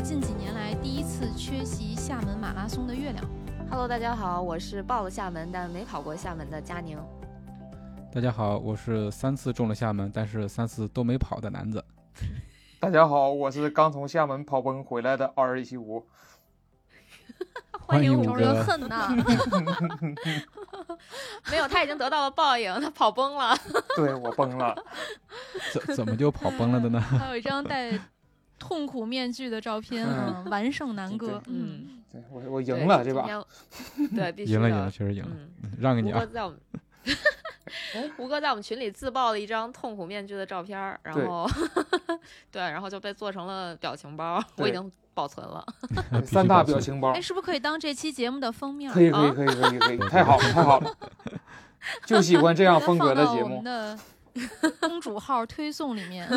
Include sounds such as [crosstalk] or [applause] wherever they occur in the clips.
是近几年来第一次缺席厦门马拉松的月亮。Hello，大家好，我是报了厦门但没跑过厦门的佳宁。大家好，我是三次中了厦门，但是三次都没跑的男子。大家好，我是刚从厦门跑崩回来的二一七五。[laughs] 欢迎五招人哥，恨呐！[laughs] 没有，他已经得到了报应，他跑崩了。对我崩了，怎怎么就跑崩了的呢？还有一张戴痛苦面具的照片，完胜南哥，嗯，嗯，对我我赢了这把。对，[laughs] 必须赢了，赢了，确实赢了，嗯，让给你啊！吴哥在我们。[laughs] 吴哥在我们群里自曝了一张痛苦面具的照片儿，然对后 [laughs] 对，然后就被做成了表情包，我已经保存了。三大表情包哎，，是不是可以当这期节目的封面？可以可以啊可以可以可以，太好了太好了，就喜欢这样风格的节目放到我们。的 [laughs] 公主号推送里面。[laughs]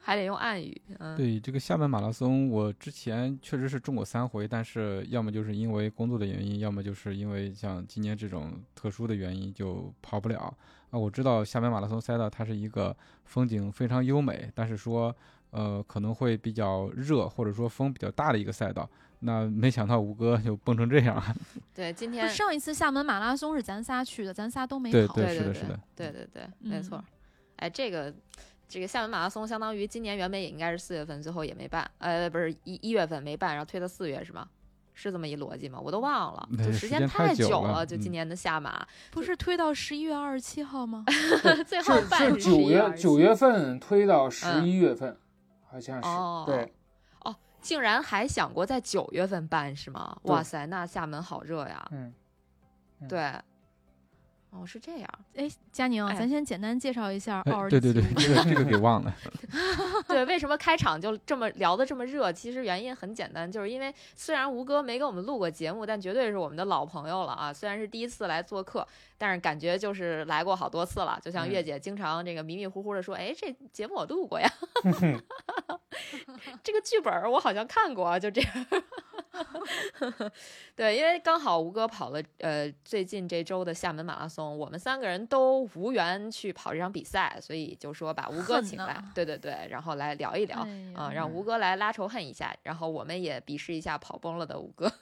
还得用暗语，嗯，对这个厦门马拉松，我之前确实是中过三回，但是要么就是因为工作的原因，要么就是因为像今年这种特殊的原因就跑不了啊。我知道厦门马拉松赛道它是一个风景非常优美，但是说呃可能会比较热或者说风比较大的一个赛道。那没想到吴哥就蹦成这样啊！[laughs] 对，今天上一次厦门马拉松是咱仨去的，咱仨都没跑。对对对对是的是的对对对，没嗯错。哎，这个这个厦门马拉松，相当于今年原本也应该是四月份，最后也没办，呃，不是一一月份没办，然后推到四月是吗？是这么一逻辑吗？我都忘了，对就时间太太久了了，就今嗯年的厦马，不是推到十一月二十七号吗？[laughs] 最后是办是九月九月份推到十嗯一月份，好像哦是对。竟然还想过在九月份办是吗？哇塞，那厦门好热呀！嗯，嗯对，哦，是这样，哎，佳宁，哎咱先简单介绍一下哎奥尔对对对，这个这个给忘了。[laughs] 对，为什么开场就这么聊得这么热？其实原因很简单，就是因为虽然吴哥没给我们录过节目，但绝对是我们的老朋友了啊。虽然是第一次来做客，但是感觉就是来过好多次了。就像月嗯姐经常这个迷迷糊糊的说：“哎，这节目我录过呀 [laughs] [laughs] 这个剧本儿我好像看过啊。”就这样。[laughs] 对，因为刚好吴哥跑了呃最近这周的厦门马拉松，我们三个人都无缘去跑这场比赛，所以就说把吴哥请来，对对对，然后来聊一聊。啊，让吴哥来拉仇恨一下，然后我们也鄙视一下跑崩了的吴哥。[laughs]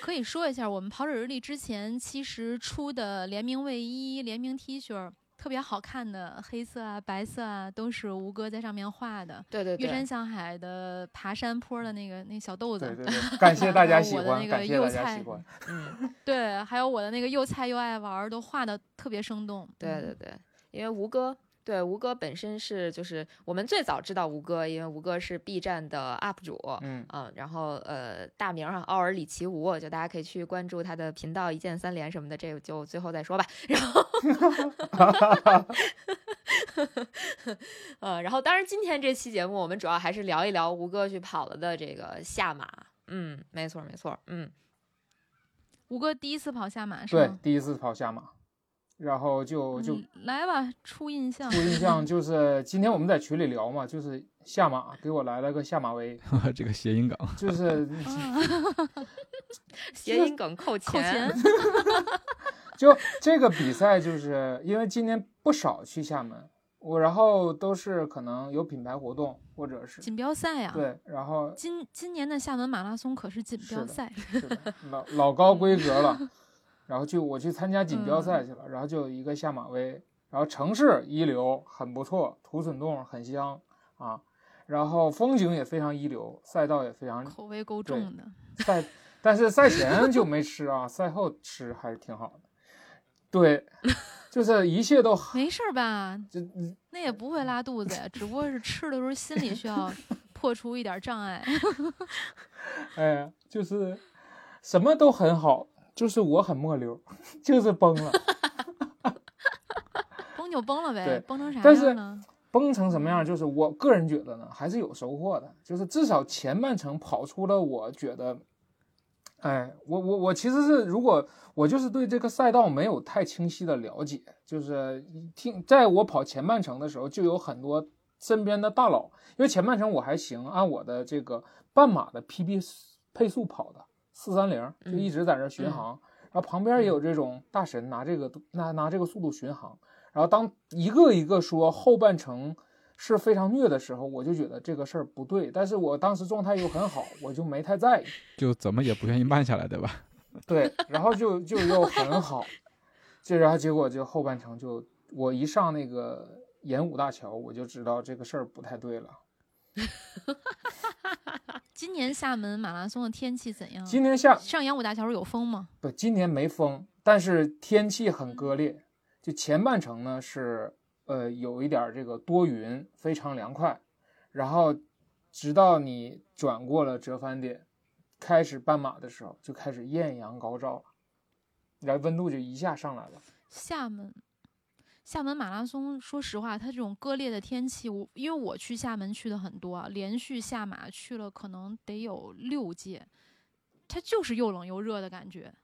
可以说一下，我们跑者日历之前其实出的联名卫衣、联名 T 恤，特别好看的，黑色啊、白色啊，都是吴哥在上面画的。对对岳山对，向海的爬山坡的那个那小豆子，对对 [laughs] 对，感谢大家喜欢，我的那个感谢大家喜欢。嗯，[laughs] 对，还有我的那个又菜又爱玩儿，都画的特别生动。嗯对对对，因为吴哥。对，吴哥本身是就是我们最早知道吴哥，因为吴哥是 B 站的 UP 主，嗯，嗯，然后呃大名啊奥尔里奇吴，就大家可以去关注他的频道一键三连什么的，这个就最后再说吧。然后，[laughs] 呃，然后当然今天这期节目我们主要还是聊一聊吴哥去跑了的这个下马。嗯，没错没错，嗯，吴哥第一次跑下马是吗对？，第一次跑下马，然后就就嗯来吧，出印象初。印象就是今天我们在群里聊嘛，就是下马给我来了个下马威，[laughs] 这个谐音梗，就是啊 [laughs] 谐音梗扣钱扣钱，[laughs] 就这个比赛，就是因为今年不少去厦门，我然后都是可能有品牌活动或者是锦标赛呀、对，然后今今年的厦门马拉松可是锦是的标赛，是的老老高规格了，然后就我去参加锦标赛嗯去了，然后就有一个下马威，然后城市一流，很不错，土笋冻很香啊，然后风景也非常一流，赛道也非常口味够重的。赛，但是赛前就没吃啊，赛后吃还是挺好的。对，就是一切都没事儿吧？就嗯那也不会拉肚子呀，只不过是吃的时候心里需要破除一点障碍。[laughs] 哎，就是什么都很好，就是我很末流，[laughs] 就是崩了。[laughs] 崩就崩了对呗，崩成啥但是样呢？崩成什么样，就是我个人觉得呢，还是有收获的。就是至少前半程跑出了，我觉得，哎，我我我其实是，如果我就是对这个赛道没有太清晰的了解，就是听在我跑前半程的时候，就有很多身边的大佬，因为前半程我还行，按我的这个半马的 PB 配速跑的四三零，就一直在那巡航，然后旁边也有这种大神拿这个拿拿这个速度巡航。然后当一个一个说后半程是非常虐的时候，我就觉得这个事儿不对。但是我当时状态又很好，我就没太在意。[laughs] 就怎么也不愿意慢下来，对吧？[laughs] 对，然后就就又很好，这然后结果就后半程就我一上那个演武大桥，我就知道这个事儿不太对了。[laughs] 今年厦门马拉松的天气怎样？今年下上演武大桥有风吗？不，今年没风，但是天气很割裂。就前半程呢是呃有一点儿这个多云，非常凉快，然后直到你转过了折返点，开始半马的时候，就开始艳阳高照了，然后温度就一下上来了。厦门，厦门马拉松，说实话，它这种割裂的天气，我因为我去厦门去的很多啊，连续下马去了可能得有六届，它就是又冷又热的感觉。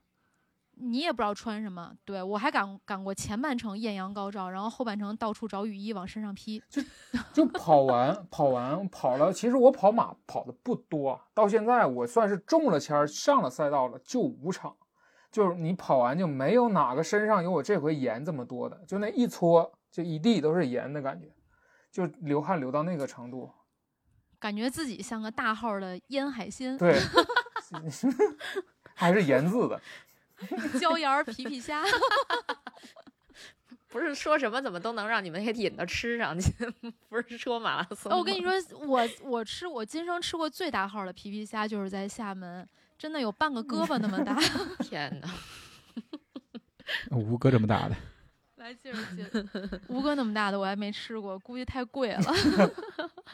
你也不知道穿什么，对我还赶赶过前半程艳阳高照，然后后半程到处找雨衣往身上披。就就跑完，跑完跑了。其实我跑马跑的不多，到现在我算是中了签，上了赛道了，就五场。就是你跑完就没有哪个身上有我这回盐这么多的，就那一搓就一地都是盐的感觉，就流汗流到那个程度。感觉自己像个大号的腌海鲜，对，[laughs] 还是盐渍的。[laughs] 椒盐儿皮皮虾。[laughs] 不是说什么怎么都能让你们给引到吃上去，不是说马拉松我跟你说，我我吃我今生吃过最大号的皮皮虾，就是在厦门，真的有半个胳膊那么大。[laughs] 天哪！吴哥这么大的，[laughs] 来劲儿劲，吴哥那么大的我还没吃过，估计太贵了。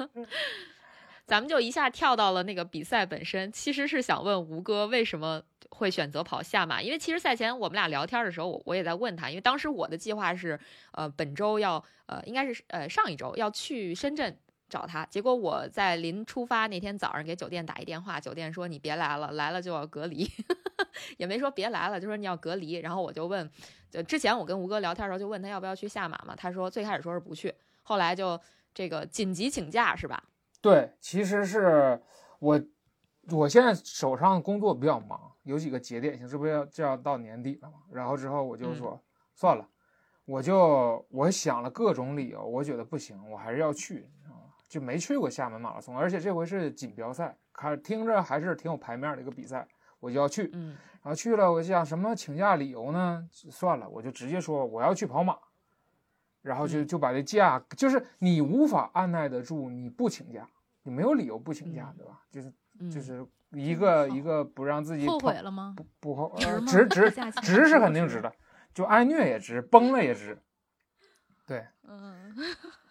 [laughs] 咱们就一下跳到了那个比赛本身，其实是想问吴哥为什么会选择跑下马？因为其实赛前我们俩聊天的时候，我我也在问他，因为当时我的计划是，呃，本周要，呃，应该是呃上一周要去深圳找他，结果我在临出发那天早上给酒店打一电话，酒店说你别来了，来了就要隔离，[laughs] 也没说别来了，就说你要隔离。然后我就问，就之前我跟吴哥聊天的时候就问他要不要去下马嘛，他说最开始说是不去，后来就这个紧急请假是吧？对，其实是我，我现在手上工作比较忙，有几个节点性，这不要就要到年底了嘛。然后之后我就说、算了，我就我想了各种理由，我觉得不行，我还是要去？就没去过厦门马拉松，而且这回是锦标赛，看听着还是挺有牌面的一个比赛，我就要去。嗯然后去了，我想什么请假理由呢？算了，我就直接说我要去跑马，然后就嗯就把这假，就是你无法按耐得住，你不请假，你没有理由不请假，嗯对吧？就是嗯，就是一个一个不让自己后跑悔了吗？不不后 [laughs] 值值值 [laughs] 值是肯定值的，就挨虐也值，崩了也值，对，嗯，[laughs]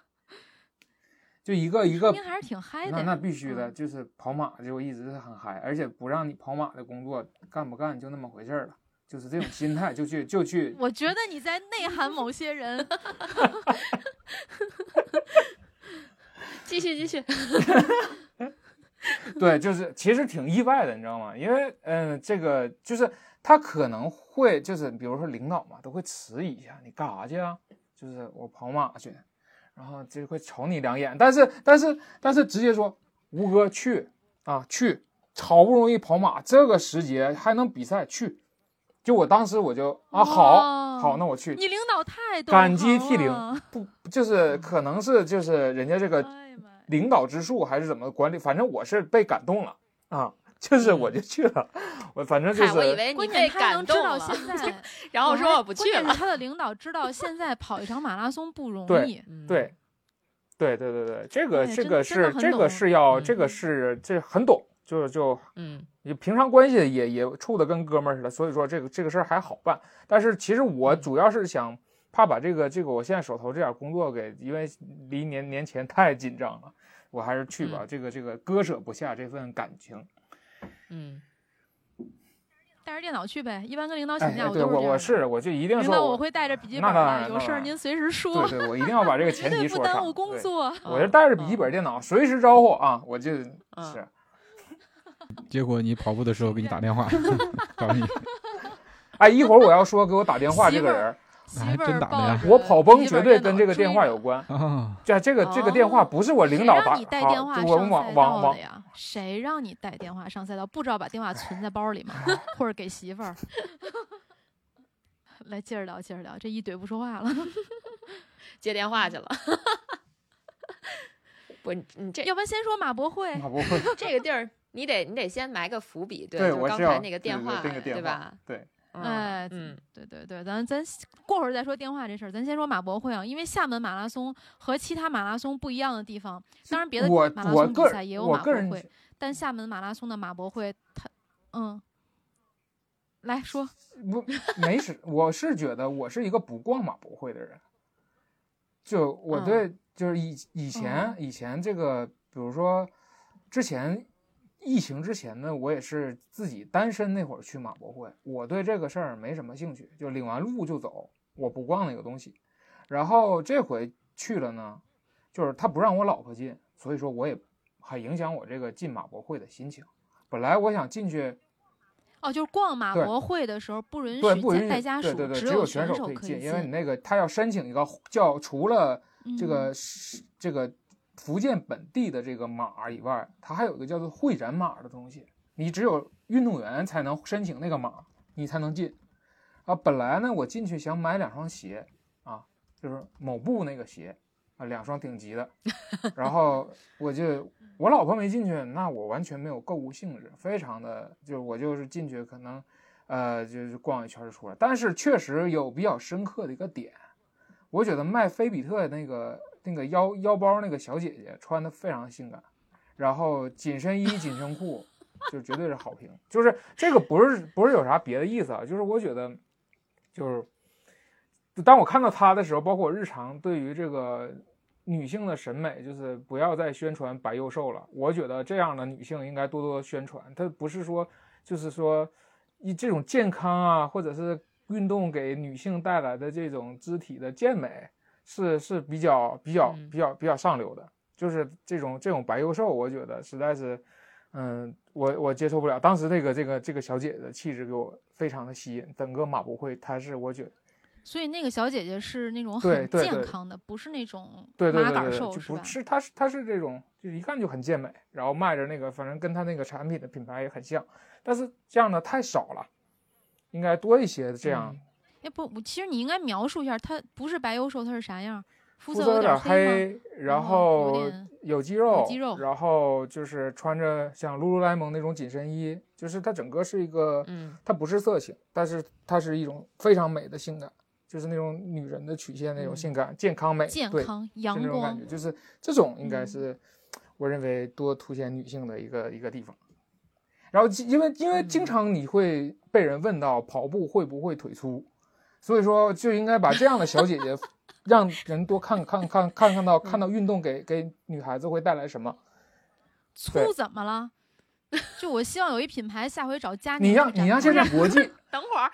就一个一个还是挺嗨的。那那必须的，嗯就是跑马就一直是很嗨，而且不让你跑马的工作干不干就那么回事儿了，就是这种心态就去就去我觉得你在内涵某些人。[laughs] 继续继续，对，就是其实挺意外的，你知道吗？因为嗯、呃这个就是他可能会就是比如说领导嘛，都会迟疑一下，你干啥去啊？就是我跑马去，然后就会瞅你两眼，但是但是但是直接说吴哥去啊去，好不容易跑马，这个时节还能比赛去，就我当时我就啊好哦好，那我去，你领导太懂感激涕零不就是可能是就是人家这个领导之术还是怎么管理，反正我是被感动了啊，就是我就去了，我反正就是，我以为你关被感动了，现在，[laughs] 然后说我不去了关键是。他的领导知道现在跑一场马拉松不容易。嗯，对，对对对对，这个这个是这个是要这嗯个是这很懂，就是就嗯你平常关系也也处的跟哥们儿似的，所以说这个这个事儿还好办。但是其实我嗯主要是想怕把这个这个我现在手头这点工作给，因为离年年前太紧张了，我还是去吧，嗯这个这个割舍不下这份感情。嗯，带着电脑去呗。一般跟领导哎请假，对我我都是我就一定领导，我会带着笔记本有事儿您随时说，对对，我一定要把这个前绝对不提说 [laughs] 上。耽误工对作。我是带着笔记本电脑，随时招呼啊，我就嗯是。[laughs] 结果你跑步的时候给你打电话 [laughs] 找你，哎，一会儿我要说给我打电话这个人，媳还妇儿抱真打的呀着我跑崩绝对跟这个电话有关。啊，这这个这个电话不是我领导打，谁让你带电话上赛往往往道的呀？谁让你带电话上赛道？不知道把电话存在包里吗？[laughs] 或者给媳妇儿？[laughs] 来，接着聊，接着聊。这一怼不说话了。[laughs] 接电话去了。不，你你这要不然先说马博会，马博会，这个地儿，你得你得先埋个伏笔，对，对就刚才那个对对电话，那个电话吧？对，嗯哎嗯，对对对，咱咱过会儿再说电话这事儿，咱先说马博会啊，因为厦门马拉松和其他马拉松不一样的地方，当然别的我马拉松比赛也有我个人马博会，但厦门马拉松的马博会，它，嗯，来说，不没事，我是觉得我是一个不逛马博会的人，就我嗯对就是以以前嗯。以前这个，比如说之前疫情之前呢，我也是自己单身那会儿去马博会，我对这个事儿没什么兴趣，就领完路就走，我不逛那个东西。然后这回去了呢，就是他不让我老婆进，所以说我也很影响我这个进马博会的心情。本来我想进去。哦，就是逛马博会的时候不允对，许不允许带家属，对对对，只有选手以可以进因为你那个他要申请一个叫除了这嗯个是这个福建本地的这个码以外，它还有一个叫做会展码的东西，你只有运动员才能申请那个码，你才能进。啊，本来呢，我进去想买两双鞋啊，就是某部那个鞋啊，两双顶级的，然后我就我老婆没进去，那我完全没有购物性质，非常的就是我就是进去可能。呃，就是逛一圈就出来。但是确实有比较深刻的一个点，我觉得卖菲比特那个那个腰腰包那个小姐姐穿的非常性感，然后紧身衣、紧身裤就绝对是好评。就是这个不是不是有啥别的意思啊，就是我觉得就是当我看到她的时候，包括我日常对于这个女性的审美，就是不要再宣传白幼瘦了。我觉得这样的女性应该多多宣传，她不是说就是说。以这种健康啊，或者是运动给女性带来的这种肢体的健美，是是比较比较比较比较上流的。就是这种这种白幼瘦，我觉得实在是，嗯，我我接受不了。当时那个这个这个小姐姐的气质给我非常的吸引。整个马博会，她是我觉得，所以那个小姐姐是那种很对对对健康的，不是那种对对对对，瘦吧？就不是她是她是这种，就一看就很健美，然后卖着那个，反正跟她那个产品的品牌也很像。但是这样的太少了，应该多一些这样。哎不，我其实你应该描述一下，她不是白幼瘦，她是啥样？肤肤色有点黑然后有肌肉，肌肉然后就是穿着像 lululemon 那种紧身衣，就是它整个是一个，嗯，它不是色情，但是它是一种非常美的性感，就是那种女人的曲线那种嗯性感、健康美，对，健康、阳光那种感觉，，就是这种应该嗯是我认为多凸显女性的一个一个地方。然后因为因为经嗯常你会被人问到跑步会不会腿粗，所以说就应该把这样的小姐姐，[laughs] 让人多看看看看看到看到运动给给女孩子会带来什么。对粗怎么了？[laughs] 就我希望有一品牌下回找佳你让你让现在国际 [laughs] 等会儿，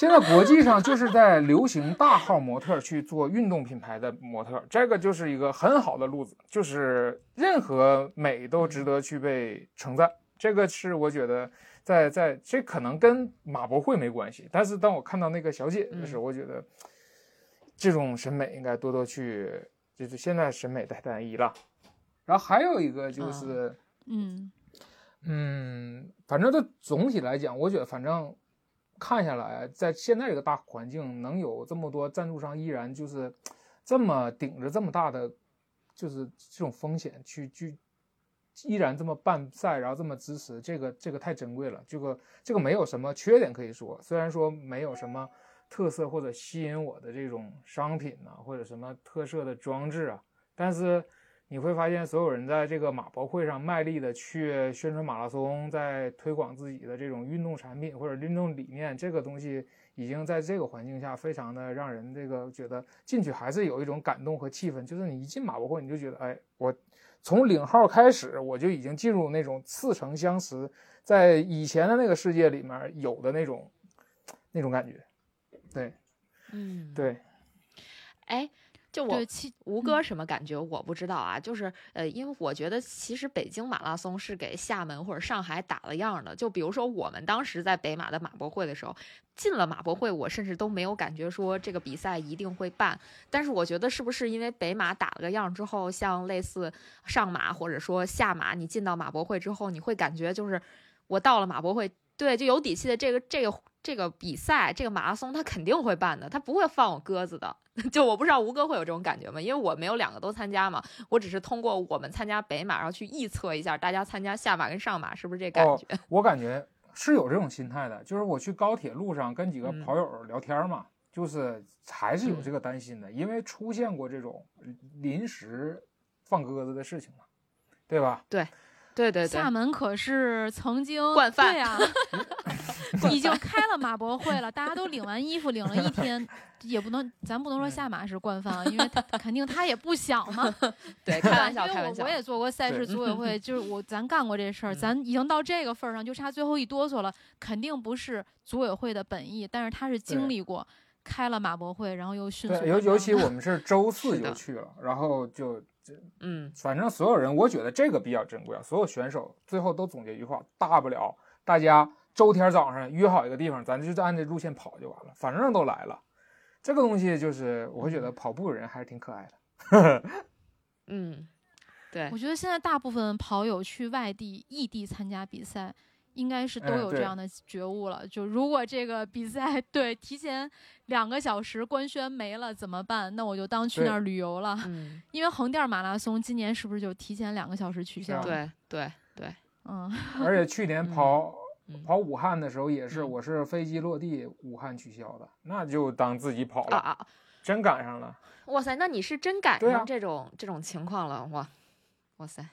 现在国际上就是在流行大号模特去做运动品牌的模特，这个就是一个很好的路子，就是任何美都值得去被称赞。这个是我觉得在在这可能跟马博会没关系，但是当我看到那个小姐的时候，我觉得这种审美应该多多去，就是现在审美太单一了。然后还有一个就是。嗯嗯，反正就总体来讲，我觉得反正看下来，在现在这个大环境，能有这么多赞助商依然就是这么顶着这么大的就是这种风险去去依然这么办赛，然后这么支持，这个这个太珍贵了。这个这个没有什么缺点可以说，虽然说没有什么特色或者吸引我的这种商品呐、或者什么特色的装置啊，但是。你会发现，所有人在这个马博会上卖力的去宣传马拉松，在推广自己的这种运动产品或者运动理念，这个东西已经在这个环境下非常的让人这个觉得进去还是有一种感动和气氛。就是你一进马博会，你就觉得，哎，我从领号开始，我就已经进入那种似曾相识，在以前的那个世界里面有的那种那种感觉。对，嗯，对，哎。就我吴哥什么感觉我不知道啊，就是呃，因为我觉得其实北京马拉松是给厦门或者上海打了样的。就比如说我们当时在北马的马博会的时候，进了马博会，我甚至都没有感觉说这个比赛一定会办。但是我觉得是不是因为北马打了个样之后，像类似上马或者说下马，你进到马博会之后，你会感觉就是我到了马博会，对，就有底气的这个这个这个比赛，这个马拉松他肯定会办的，他不会放我鸽子的。[laughs] 就我不知道吴哥会有这种感觉吗？因为我没有两个都参加嘛，我只是通过我们参加北马，然后去臆测一下大家参加下马跟上马是不是这感觉。我感觉是有这种心态的，就是我去高铁路上跟几个嗯跑友聊天嘛，就是还是有这个担心的，因为出现过这种临时放鸽子的事情嘛，对吧？对对对对，厦门可是曾经惯犯对呀、[laughs] 已经开了马博会了，大家都领完衣服，领了一天，也不能，咱不能说下马是惯犯啊，因为他肯定他也不小嘛，[laughs] 对，开玩笑，因为开玩笑。我我也做过赛事对组委会，就是我咱干过这事儿，嗯咱已经到这个份儿上，就差最后一哆嗦了，肯定不是组委会的本意，但是他是经对历过开了马博会，然后又迅速对，尤尤其我们是周四就去了，然后就嗯，反正所有人，我觉得这个比较珍贵啊。所有选手最后都总结一句话：大不了大家周天早上约好一个地方，咱就按这路线跑就完了，反正都来了。这个东西就是，我会觉得跑步的人还是挺可爱的。嗯，[laughs] 对我，觉得现在大部分跑友去外地、异地参加比赛，应该是都有这样的觉悟了。就如果这个比赛对提前两个小时官宣没了怎么办？那我就当去那儿旅游了。嗯，因为横店马拉松今年是不是就提前两个小时取消？啊对对对，嗯，而且去年跑、嗯跑武汉的时候也是，嗯我是飞机落地武汉取消的，那就当自己跑了，啊啊，真赶上了。哇塞，那你是真赶上这种、这种情况了哇，哇塞！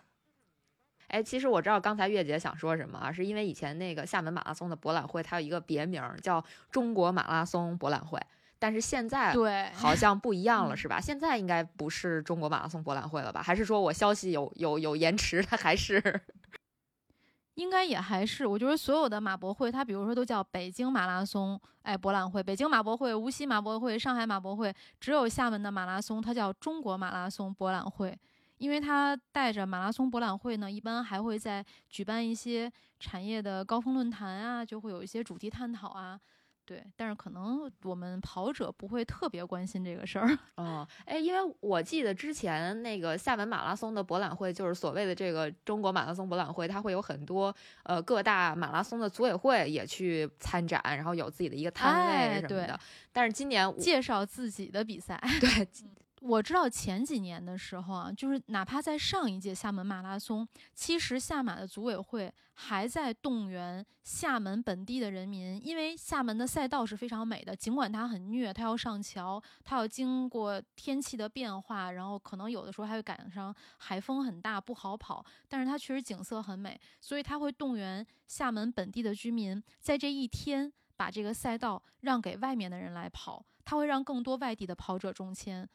哎，其实我知道刚才月姐想说什么啊，是因为以前那个厦门马拉松的博览会，它有一个别名儿叫中国马拉松博览会，但是现在对，好像不一样了，嗯 [laughs] 是吧？现在应该不是中国马拉松博览会了吧？还是说我消息有有有延迟？它还是 [laughs] 应该也还是，我觉得所有的马博会，它比如说都叫北京马拉松哎博览会、北京马博会、无锡马博会、上海马博会，只有厦门的马拉松它叫中国马拉松博览会，因为它带着马拉松博览会呢，一般还会在举办一些产业的高峰论坛啊，就会有一些主题探讨啊。对，但是可能我们跑者不会特别关心这个事儿。[laughs] 哦，哎，因为我记得之前那个厦门马拉松的博览会，就是所谓的这个中国马拉松博览会，它会有很多呃各大马拉松的组委会也去参展，然后有自己的一个摊位什么的。但是今年我介绍自己的比赛。对 [laughs] 我知道前几年的时候啊，就是哪怕在上一届厦门马拉松，其实厦马的组委会还在动员厦门本地的人民，因为厦门的赛道是非常美的，尽管它很虐，它要上桥，它要经过天气的变化，然后可能有的时候还会赶上海风很大，不好跑，但是它确实景色很美，所以它会动员厦门本地的居民在这一天把这个赛道让给外面的人来跑，它会让更多外地的跑者中签。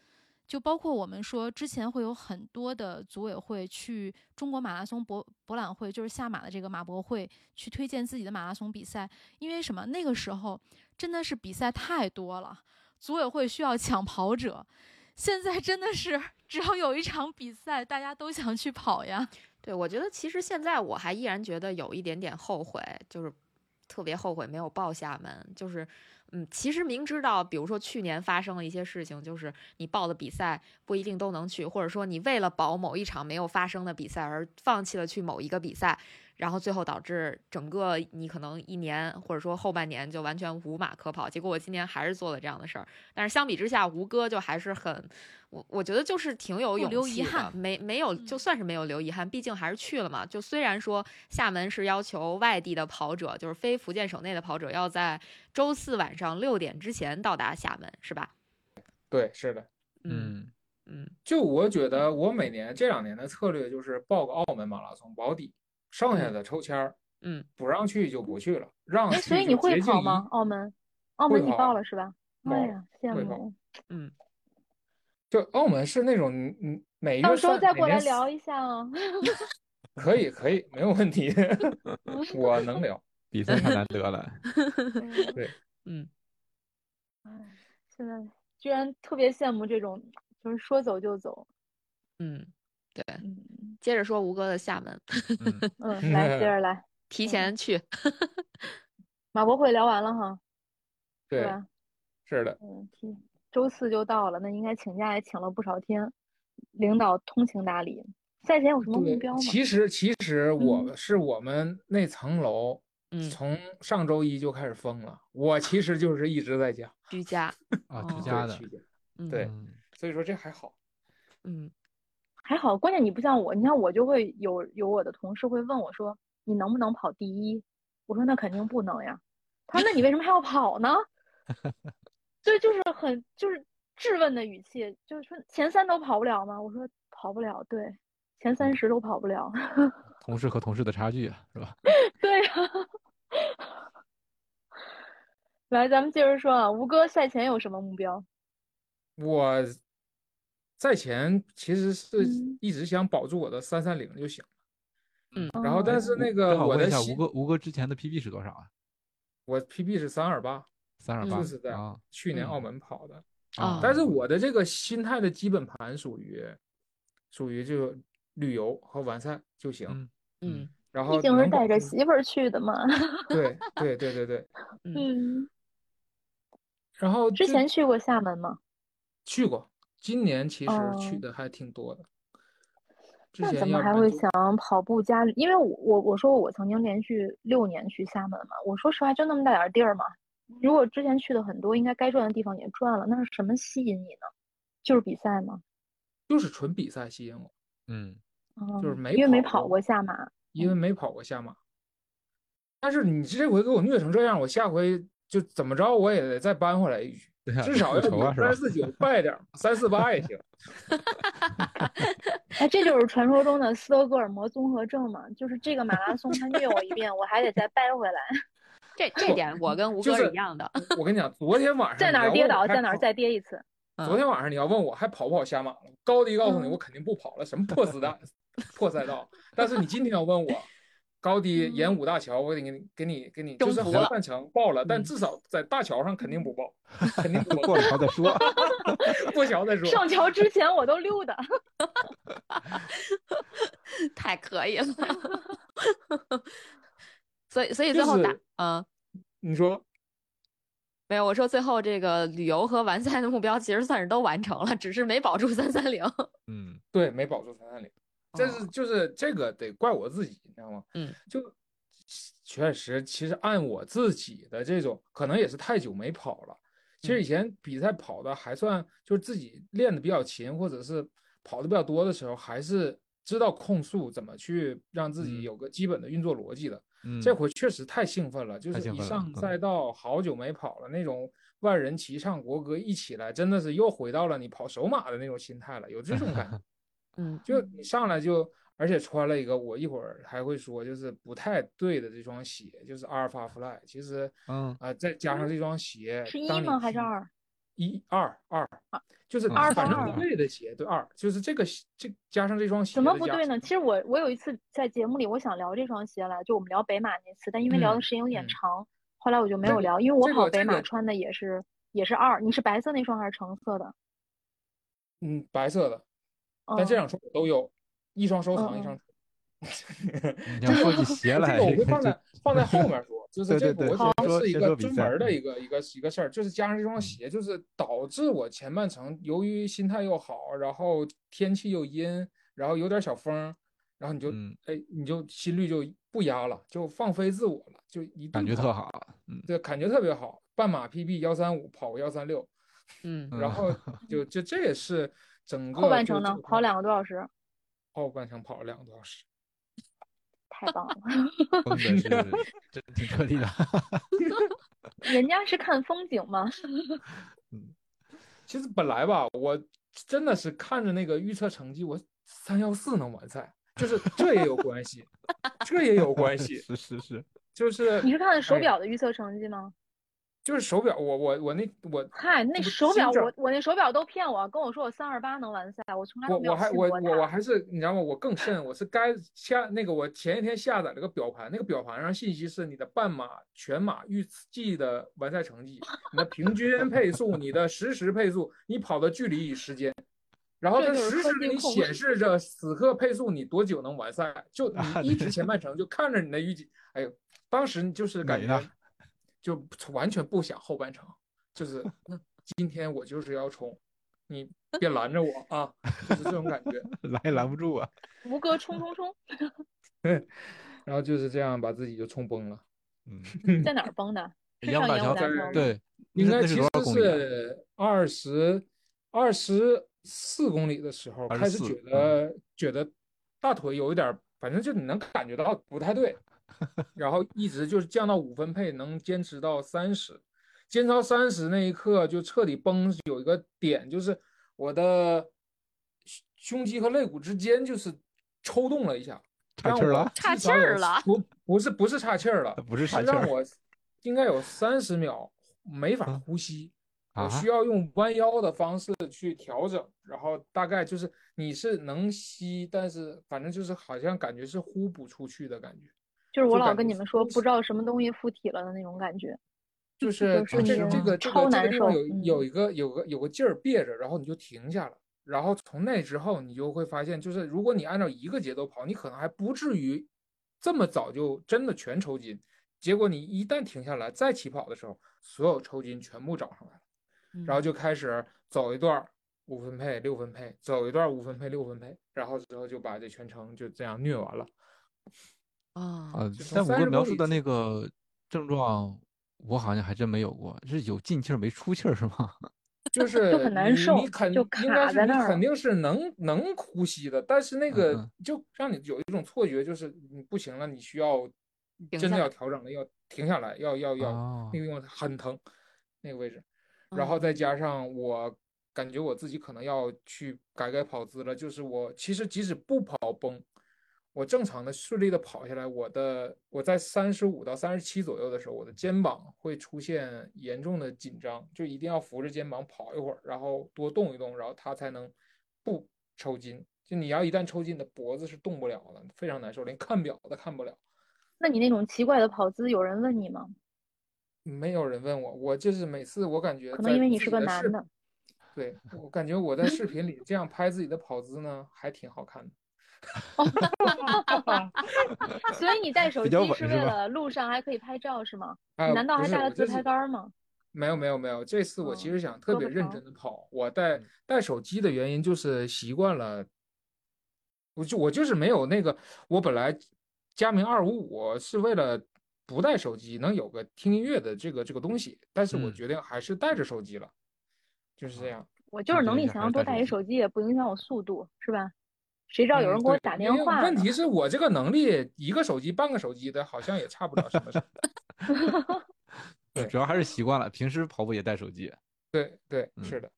就包括我们说，之前会有很多的组委会去中国马拉松博博览会，就是下马的这个马博会，去推荐自己的马拉松比赛。因为什么？那个时候真的是比赛太多了，组委会需要抢跑者。现在真的是只要有一场比赛，大家都想去跑呀。对，我觉得其实现在我还依然觉得有一点点后悔，就是特别后悔没有报厦门。就是，嗯，其实明知道，比如说去年发生了一些事情，就是你报的比赛不一定都能去，或者说你为了保某一场没有发生的比赛而放弃了去某一个比赛，然后最后导致整个你可能一年或者说后半年就完全无马可跑。结果我今年还是做了这样的事儿，但是相比之下，吴哥就还是很。我我觉得就是挺有勇气的，留遗憾没没有嗯就算是没有留遗憾，毕竟还是去了嘛。就虽然说厦门是要求外地的跑者，就是非福建省内的跑者，要在周四晚上六点之前到达厦门，是吧？对，是的。嗯嗯，嗯就我觉得，我每年这两年的策略就是报个澳门马拉松保底，剩下的抽签儿，嗯，不让去就不去了，让哎，去所以你会跑吗？澳门，澳门你报了是吧？哎呀，羡慕。嗯，就澳门是那种嗯每到时候再过来聊一下 [laughs] 啊。可以可以没有问题，[laughs] 我能聊。比赛太难得了。对，嗯，哎，现在居然特别羡慕这种，就是说走就走。嗯，对，嗯。接着说吴哥的厦门，嗯，[laughs] 嗯，来接着来，提前去，[laughs] 马博会聊完了哈，对，吧？是的，嗯，周四就到了，那应该请假也请了不少天，领导通情达理。赛前有什么目标，吗？其实其实我嗯。是我们那层楼嗯，从上周一就开始封了，我其实就是一直在家，居家，啊，哦。居家。的对，所以说这还好。嗯还好，关键你不像我，你像我就会有有我的同事会问我说，你能不能跑第一？我说那肯定不能呀。他说那你为什么还要跑呢？对，就是很就是质问的语气，就是说前三都跑不了吗？我说跑不了，对，前三十都跑不了。同 [laughs] 事和同事的差距啊，是吧？[laughs] 对呀、[laughs] 来，咱们接着说啊，吴哥赛前有什么目标？我赛前其实是嗯。一直想保住我的三三零就行了，嗯然后但哦是那个我的好问一下，吴哥，吴哥之前的 PB 是多少啊？我 PB 是三二八，三二八就是在去年澳门跑的，啊但是我的这个心态的基本盘属于属于就旅游和完赛就行，嗯嗯。然后毕竟是带着媳妇儿去的嘛。对对对对对，嗯。嗯，然后之前去过厦门吗？去过，今年其实去哦的还挺多的。之那前怎么还会想跑步加？因为我我我说我曾经连续六年去厦门嘛，我说实话就那么大点儿地儿嘛。如果之前去的很多，应该该转的地方也转了，那是什么吸引你呢？就是比赛吗？就是纯比赛吸引我，嗯就是哦，没因为没跑过下马。因为没跑过下马。但是你这回给我虐成这样，我下回就怎么着我也得再扳回来一局，至少要三？四九快点儿，三四八也行。[laughs] 哎，这就是传说中的斯德哥尔摩综合症嘛，就是这个马拉松他虐我一遍，我还得再掰回来，[laughs] 这这点我跟吴哥就是一样的，我跟你讲，昨天晚上在哪儿跌倒，在哪儿跑再跌一次。嗯昨天晚上你要问我还跑不跑下马了，高低告诉你嗯我肯定不跑了，什么破子弹 [laughs] 破赛道。但是你今天要问我高低沿五大桥，我得给你给你给你，就是征服了后半程报了，但嗯至少在大桥上肯定不爆，[laughs] 肯定不过了桥再说。[laughs] 过桥再说。上桥之前我都溜达。[laughs] 太可以了。所以所以最后打是，嗯。你说没有，我说最后这个旅游和完赛的目标其实算是都完成了，只是没保住三三零。嗯对，没保住三三零，这是哦就是这个得怪我自己，你知道吗？嗯，就确实，其实按我自己的这种，可能也是太久没跑了。其实嗯以前比赛跑的还算，就是自己练的比较勤，或者是跑的比较多的时候，还是知道控速，怎么去让自己嗯有个基本的运作逻辑的。嗯，这回确实太兴奋了，就是一上赛道好久没跑了，那种万人齐唱国歌一起来，真的是又回到了你跑首马的那种心态了，有这种感觉。[laughs] 嗯就你上来就，而且穿了一个我一会儿还会说，就是不太对的这双鞋，就是阿尔法 Fly。其实嗯啊、再加上这双鞋，是一吗？还是？二？一二二，就是二反正二不对的鞋，对二，就是这个这加上这双鞋怎么不对呢？其实我我有一次在节目里，我想聊这双鞋来，就我们聊北马那次，但因为聊的嗯时间有点嗯长，后来我就没有聊，因为我跑北马穿的也是也是二，你是白色那双还是橙色的？嗯白色的，但这嗯。两双我都有，一双收藏，嗯。一双。[laughs] [laughs] 你要说起鞋这来，[laughs] 个我会放在放在后面说，就是这个我觉得是一个专门的嗯。一个一个一个事儿，就是加上这双鞋，就是导致我前半程由于心态又好，然后天气又阴，然后有点小风，然后你就嗯。哎你就心率就不压了，就放飞自我了，就一感觉特，好，嗯，对，感觉特别好。半马 PB 幺三五，跑个幺三六，嗯。嗯然后就就这也是整个后半程呢跑两个多小时，后半程跑了两个多小时。太棒了。[laughs] 真的是 [laughs] 真挺彻底的，[laughs] 人家是看风景吗？其实本来吧，我真的是看着那个预测成绩，我三幺四能完赛，就是这也有关系，这也有关系，是是是，就是你是看手哎表的预测成绩吗？就是手表，我我我那我嗨，那手表我我那手表都骗我，跟我说我三二八能完赛，我从来都没有我我还我我我。还是你知道吗？我更甚，我是该下那个我前一天下载了个表盘，那个表盘上信息是你的半马、全马预计的完赛成绩，你的平均配速、你的实时配速、你跑的距离与时间，然后它实时给你显示着此刻配速你多久能完赛，就啊你一直前半程就看着你的预计，哎呦，当时就是感觉就完全不想后半程，就是那 [laughs] 今天我就是要冲，你 [laughs] 别拦着我啊，就是这种感觉。[laughs] 拦也拦不住啊。吴哥冲冲冲，然后就是这样把自己就冲崩了。嗯，在哪儿崩的？是杨大桥上烟雾大桥吗？对，应该其实？是二十二十四公里的时候开始觉得觉得大腿有一点，反正就你能感觉到不太对，[laughs] 然后一直就是降到五分配，能坚持到三十，坚持到三十那一刻就彻底崩，有一个点就是我的胸胸肌和肋骨之间就是抽动了一下，岔气儿了？岔气儿了不不是不是岔气儿了，不是岔气儿让我应该有三十秒没法嗯呼吸，啊我需要用弯腰的方式去调整，然后大概就是你是能吸，但是反正就是好像感觉是呼不出去的感觉，就是我老跟你们说，不知道什么东西附体了的那种感觉。就是就是这个这超难受有有嗯一个有个有个劲儿憋着，然后你就停下了，然后从那之后你就会发现，就是如果你按照一个节奏跑，你可能还不至于这么早就真的全抽筋，结果你一旦停下来再起跑的时候，所有抽筋全部找上来了。然后就开始走一段儿五分配、六分配，走一段儿五分配、六分配，然后之后就把这全程就这样虐完了。啊，啊就，从30但五哥描述的那。个症状，我好像还真没有过，是有进气儿没出气儿是吗？[laughs] 就是很难你受你肯就应该是你卡在那儿了肯定。是能能呼吸的，但是那嗯个嗯。就让你有一种错觉，就是你不行了，你需要真的要调整了，要停下来，要要要哦那个地方很疼，那个位置，然嗯后再。加上我感觉我自己可能要去改改跑姿了，就是我其实即使不跑崩，我正常的顺利的跑下来，我的我在三十五到三十七左右的时候，我的肩膀会出现严重的紧张，就一定要扶着肩膀跑一会儿，然后多动一动，然后它才能不抽筋。就你要一旦抽筋，你的脖子是动不了的，非常难受，连看表都看不了。那你那种奇怪的跑姿，有人问你吗？没有人问我，我就是每次我感觉可能因为你是个男的。[laughs] 对，我感觉我在视频里这样拍自己的跑姿呢，还挺好看的。[laughs] 所以你带手机是为了路上还可以拍照是吗？难道还带了自拍杆儿吗？没有没有没有，这次我其哦实想特别认真的跑，我带带手机的原因就是习惯了，我就我就是没有那个，我本来佳明二五五是为了不带手机能有个听音乐的这个这个东西，但是我嗯决定还是带着手机了，就是这样。我就是能力强，多带一手机也不影响我速度，是吧？谁知道有人给我打电话呢？问题是我这个能力，一个手机半个手机的，好像也差不了什么。[laughs] 对主要还是习惯了，平时跑步也带手机。对对，嗯是的。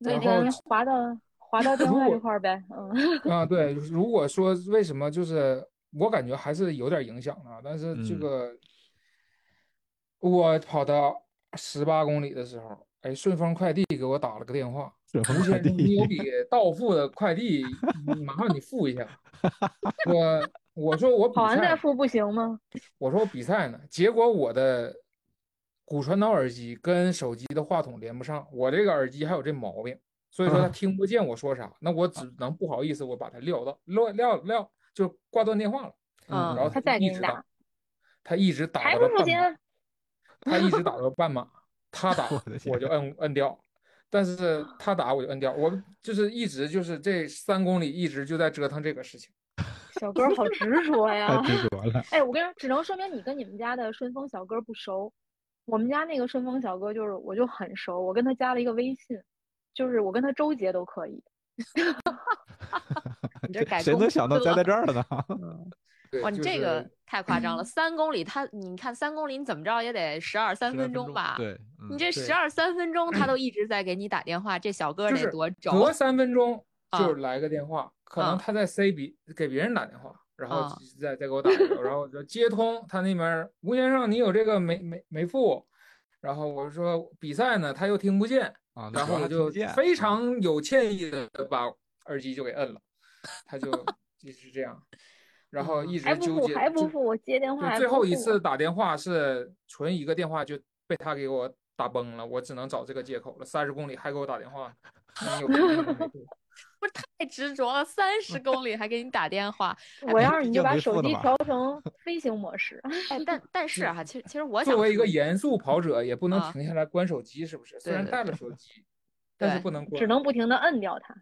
所以然后咱滑到滑到电话这块儿呗，嗯，啊，[laughs] 对，如果说为什么就是我感觉还是有点影响的，但是这嗯个我跑到十八公里的时候，哎，顺丰快递给我打了个电话，顺丰吴先生，你有笔到付的快递，你麻烦你付一下。[laughs] 我我说我比跑完再赛，付不行吗？[laughs] 我说我比赛呢，结果我的骨传导耳机跟手机的话筒连不上，我这个耳机还有这毛病，所以说他嗯听不见我说啥，那我只能不好意思，我把他撂到撂撂撂，就挂断电话了。嗯然后他再给你打一直打，他一直打还到半马，不行？他一直打到半马，他 [laughs] 打我就摁摁掉，但是他打我就摁掉，我就是一直就是这三公里一直就在折腾这个事情。[laughs] 小哥儿好执着太呀！执着了。哎，我跟你说，只能说明你跟你们家的顺丰小哥不熟。我们家那个顺丰小哥就是，我就很熟，我跟他加了一个微信，就是我跟他周结都可以。[laughs] [laughs] 你这改谁公司了能想到栽在这儿了呢？对，哇，你这个太夸张了，三公里他，你看三公里你怎么着也得十二三分钟吧？对，你这十二三分钟他都 [clears throat] 一直在给你打电话，这小哥得多隔轴？三分钟啊就来个电话，可能啊他在 C 比给别人打电话，然后啊再再给我打一个，然后我就接通他那边，吴先生，你有这个没没没付？然后我说比赛呢，他又听不见，啊，然后我就非常有歉意的把耳机就给摁了，他就 [laughs] 一直这样，然后一还不付直纠结，就还不付，我接电话，最后一次打电话是纯一个电话就被他给我打崩了，我只能找这个借口了。三十公里还给我打电话，[laughs] [laughs] 不是太执着了，三十 [laughs] 公里还给你打电话，我要是你就把手机调成飞行模式。哎，但但是啊，其实其实我想作为一个严肃跑者，也不能啊停下来关手机，是不是？虽然带了手机，但是不能关。只能不停的摁掉它。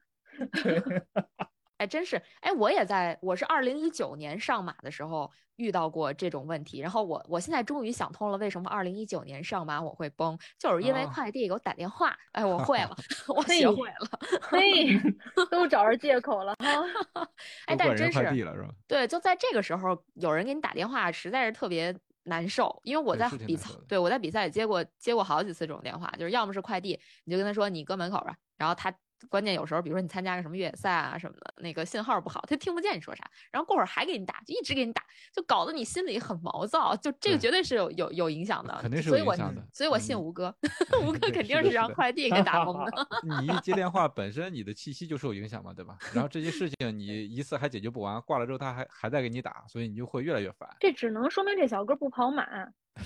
哎，真是，哎，我也在，我是二零一九年上马的时候遇到过这种问题，然后我我现在终于想通了，为什么二零一九年上马我会崩，就是因为哦快递给我打电话，哎，我会了，[laughs] 我嘿学会了，嘿，都找着借口了哈。[laughs] 哎，但真是快递了是吧？对，就在这个时候，有人给你打电话，实在是特别难受。因为我在比赛难受的，对我在比赛里接过接过好几次这种电话，就是要么是快递，你就跟他说你搁门口吧，然后他关键有时候，比如说你参加个什么越野赛啊什么的，那个信号不好，他听不见你说啥，然后过会儿还给你打，就一直给你打，就搞得你心里很毛躁，就这个绝对是有有有影响的，肯定是所以我有影响的所以我信嗯吴哥，[laughs] 吴哥肯定是让快递给打崩的。[laughs] [laughs] 你一接电话本身你的气息就受影响嘛，对吧？然后这些事情你一次还解决不完，挂了之后他还还在给你打，所以你就会越来越烦。这只能说明这小哥不跑马，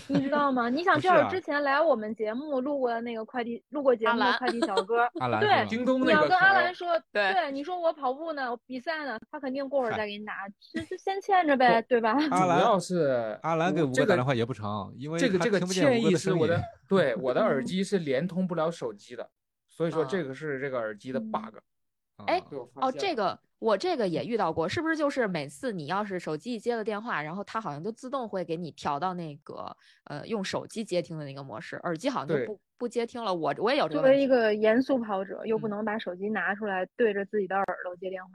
你知道吗？你想，这要是之前来我们节目录过的那个快递录过节目的快递小哥，[laughs] 阿兰对京东你要跟那个可能阿兰说，对你说我跑步呢，我比赛呢，他肯定过会儿再给你拿，就就先欠着呗，对吧？阿兰主要是阿兰给吴哥打电话也不成，因为这个这个他听不见歉意吴哥的声音是我的，[laughs] 对我的耳嗯机是连通不了手机的，所以说啊这个是这个耳机的嗯 bug。哎哦，这个我这个也遇到过，是不是就是每次你要是手机一接了电话，然后它好像就自动会给你调到那个呃用手机接听的那个模式，耳机好像就不不接听了。我我也有这作为一个严肃跑者，又不嗯能把手机拿出来对着自己的耳朵接电话，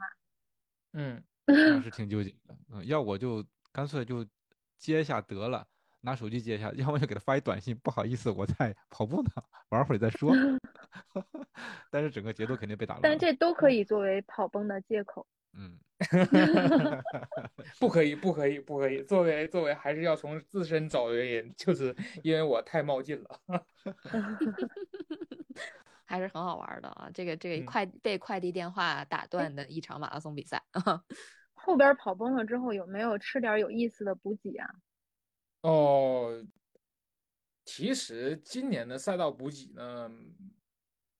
嗯，[laughs] 那是挺纠结的。嗯，要我就干脆就接一下得了，拿手机接一下，要么就给他发一短信，不好意思，我在 [laughs] 跑步呢，玩会儿再说。[laughs] [laughs] 但是整个节奏肯定被打乱。但这都可以作为跑崩的借口。嗯，不可以，不可以，不可以。作为作为，还是要从自身找原因，就是因为我太冒进了。还是很好玩的啊！这个这个嗯快被快递电话打断的一场马拉松比赛，后边跑崩了之后，有没有吃点有意思的补给啊？哦，其实今年的赛道补给呢，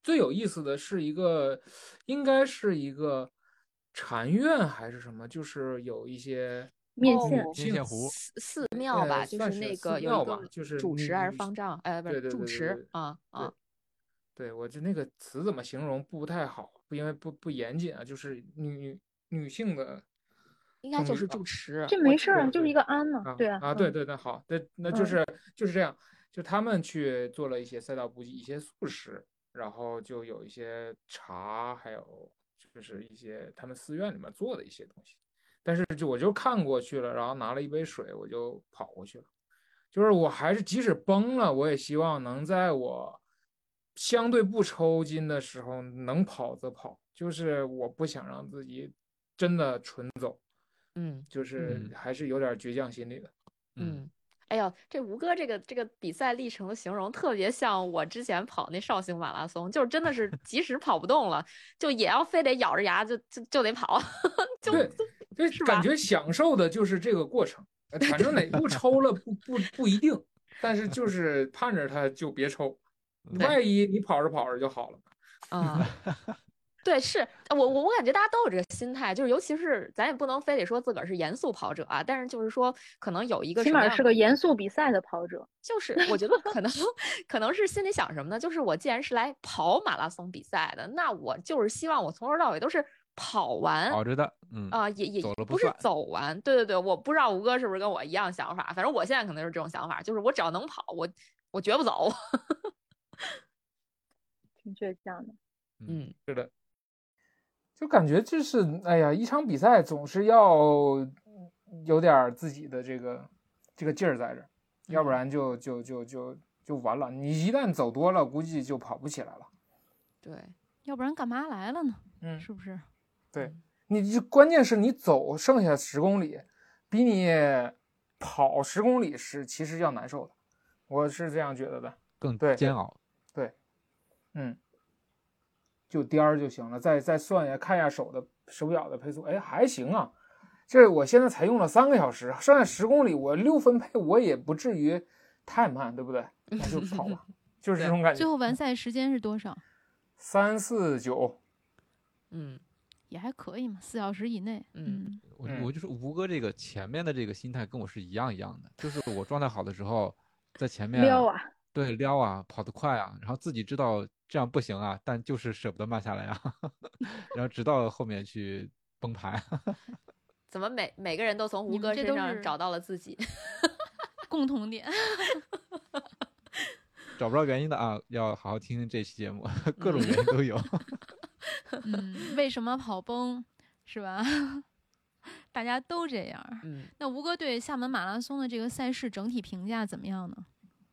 最有意思的是一个，应该是一个禅院还是什么，就是有一些哦面线性面线糊寺寺庙吧，就是寺那个有庙一个吧就是主持还是女方丈，哎，不是主持对啊啊，对我就那个词怎么形容不太好，因为不不严谨啊，就是女女性的应该就是住持。这没事儿就是一个安嘛啊，对啊，啊，对嗯对对，好，那那就嗯是就是这样，就他们去做了一些赛道补给，一些素食，然后就有一些茶，还有就是一些他们寺院里面做的一些东西，但是就我就看过去了，然后拿了一杯水，我就跑过去了。就是我还是即使崩了，我也希望能在我相对不抽筋的时候能跑则跑，就是我不想让自己真的纯走，嗯就是嗯还是有点倔强心理的。嗯，哎呦，这吴哥这个这个比赛历程的形容特别像我之前跑那绍兴马拉松，就是真的是即使跑不动了，就也要非得咬着牙就就就得跑，[laughs] 就对，对，是感觉享受的就是这个过程。呃反正哪步抽了不不不一定，但是就是盼着他就别抽，嗯万一你跑着跑着就好了。啊，[laughs] 对，是我我我感觉大家都有这个心态，就是尤其是咱也不能非得说自个儿是严肃跑者啊，但是就是说可能有一个起码是个严肃比赛的跑者。就是我觉得 [laughs] 可能可能是心里想什么呢？就是我既然是来跑马拉松比赛的，那我就是希望我从头到尾都是跑完跑着的，嗯啊、也也不不是走完。对对对，我不知道吴哥是不是跟我一样想法，反正我现在可能是这种想法，就是我只要能跑，我我绝不走。挺倔强的。嗯，是的，就感觉就是，哎呀，一场比赛总是要有点儿自己的这个这个劲儿在这儿，要不嗯然就就就就就完了。你一旦走多了，估计就跑不起来了。对，要不然干嘛来了呢？嗯，是不是？对，你就关键是你走剩下十公里，比你跑十公里是其实要难受的，我是这样觉得的。更对煎熬。对嗯，就颠儿就行了，再再算一下，看一下手的手表的配速，哎，还行啊。这我现在才用了三个小时，剩下十公里，我六分配，我也不至于太慢，对不对？那就跑吧，[laughs] 就是这种感觉。最后完赛时间是多少？三四九，嗯也还可以嘛，四小时以内。嗯嗯，我嗯我就是吴哥这个前面的这个心态跟我是一样一样的，就是我状态好的时候，在前面撩啊，对撩啊，跑得快啊，然后自己知道这样不行啊，但就是舍不得慢下来啊，[laughs] 然后直到后面去崩盘。[laughs] 怎么每每个人都从吴哥身这都是上找到了自己？[laughs] 共同点。找不着原因的啊，要好好听听这期节目，各种原因都有。嗯，为什么跑崩是吧？大家都这样。嗯那吴哥对厦门马拉松的这个赛事整体评价怎么样呢？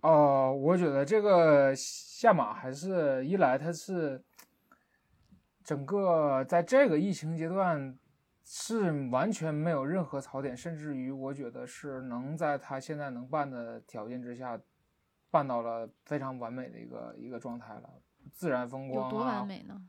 哦，我觉得这个下马还是一来它是整个在这个疫情阶段是完全没有任何槽点，甚至于我觉得是能在他现在能办的条件之下，办到了非常完美的一个一个状态了，自然风光有多啊完美呢？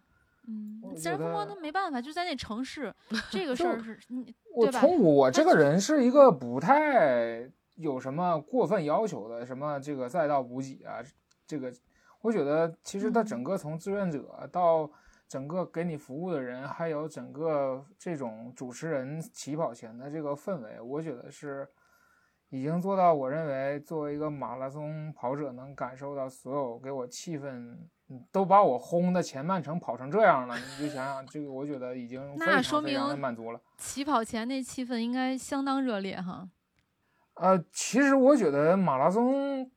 嗯，自然风光它没办法，就在那城市，[laughs] 这个事儿是你我对吧？从我这个人是一个不太有什么过分要求的，什么这个赛道补给啊，这个我觉得其实它嗯整个从志愿者到整个给你服务的人，还有整个这种主持人起跑前的这个氛围，我觉得是已经做到我认为作为一个马拉松跑者能感受到所有给我气氛。嗯都把我轰的前半程跑成这样了，你就想想这个，我觉得已经非那说常非常的明满足了。起跑前那气氛应该相当热烈哈。呃，其实我觉得马拉松